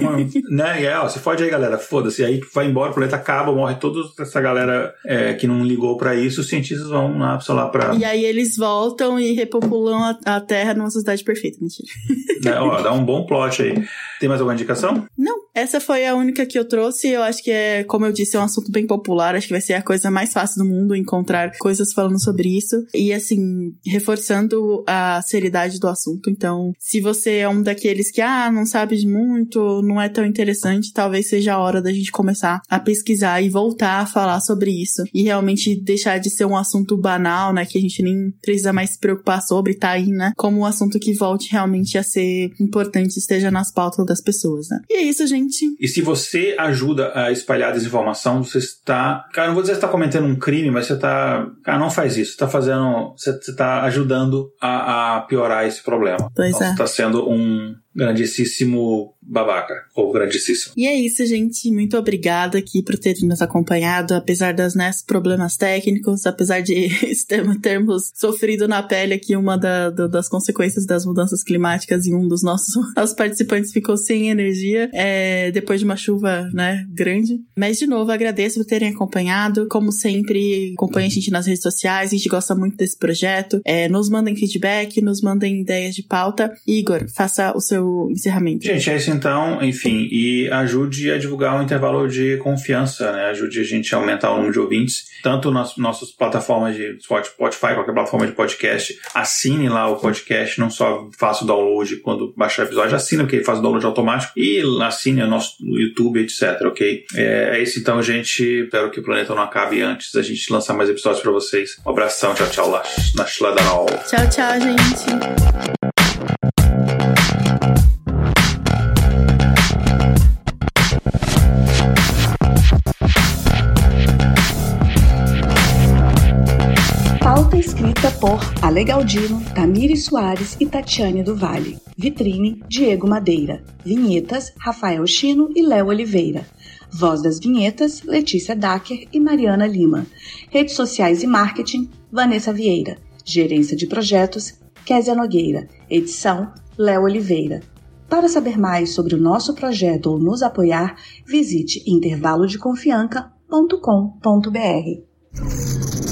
né? E aí, ó, se fode aí, galera, foda-se. Aí vai embora, o planeta acaba, morre toda essa galera é, que não ligou para isso, os cientistas vão lá, sei lá, pra. E aí eles voltam e repopulam a, a Terra numa sociedade perfeita, mentira. É, ó, dá um bom plot aí. Tem mais alguma indicação? Não, essa foi a única que eu trouxe. Eu acho que é, como eu disse, é um assunto bem popular. Acho que vai ser a coisa mais fácil do mundo encontrar coisas falando sobre isso. E assim, reforçando a seriedade do assunto. Então, se você é um daqueles que, ah, não sabe muito, não é tão interessante, talvez seja a hora da gente começar a pesquisar e voltar a falar sobre isso. E realmente deixar de ser um assunto banal, né? Que a gente nem precisa mais se preocupar sobre, tá aí, né? Como um assunto que volte realmente a ser importante esteja nas pautas das pessoas, né? E é isso, gente. E se você ajuda a espalhar desinformação, você está. Cara, não vou dizer que você está cometendo um crime, mas você está. Cara, não faz isso. Você está fazendo. Você está ajudando a, a, piorar esse problema. Pois então, é. Você está sendo um grandíssimo babaca, ou grandíssimo. E é isso, gente. Muito obrigada aqui por terem nos acompanhado, apesar das né, problemas técnicos, apesar de termos sofrido na pele aqui uma da, da, das consequências das mudanças climáticas e um dos nossos, nossos participantes ficou sem energia é, depois de uma chuva, né, grande. Mas, de novo, agradeço por terem acompanhado. Como sempre, acompanhe a gente nas redes sociais, a gente gosta muito desse projeto. É, nos mandem feedback, nos mandem ideias de pauta. Igor, faça o seu seu encerramento. Gente, é isso então. Enfim, e ajude a divulgar um intervalo de confiança, né? Ajude a gente a aumentar o número de ouvintes, tanto nas nossas plataformas de Spotify, qualquer plataforma de podcast. Assine lá o podcast, não só faça o download quando baixar o episódio, assine o que faz o download automático e assine o nosso YouTube, etc, ok? É, é isso então, gente. Espero que o planeta não acabe antes da gente lançar mais episódios para vocês. Um abração, tchau, tchau, lá na Schledanol. Tchau, tchau, gente. Por Ale Galdino, Tamiri Soares e Tatiane do Vale. Vitrine, Diego Madeira. Vinhetas, Rafael Chino e Léo Oliveira. Voz das vinhetas, Letícia Dacker e Mariana Lima. Redes sociais e marketing, Vanessa Vieira. Gerência de projetos, Késia Nogueira. Edição, Léo Oliveira. Para saber mais sobre o nosso projeto ou nos apoiar, visite intervalodeconfianca.com.br.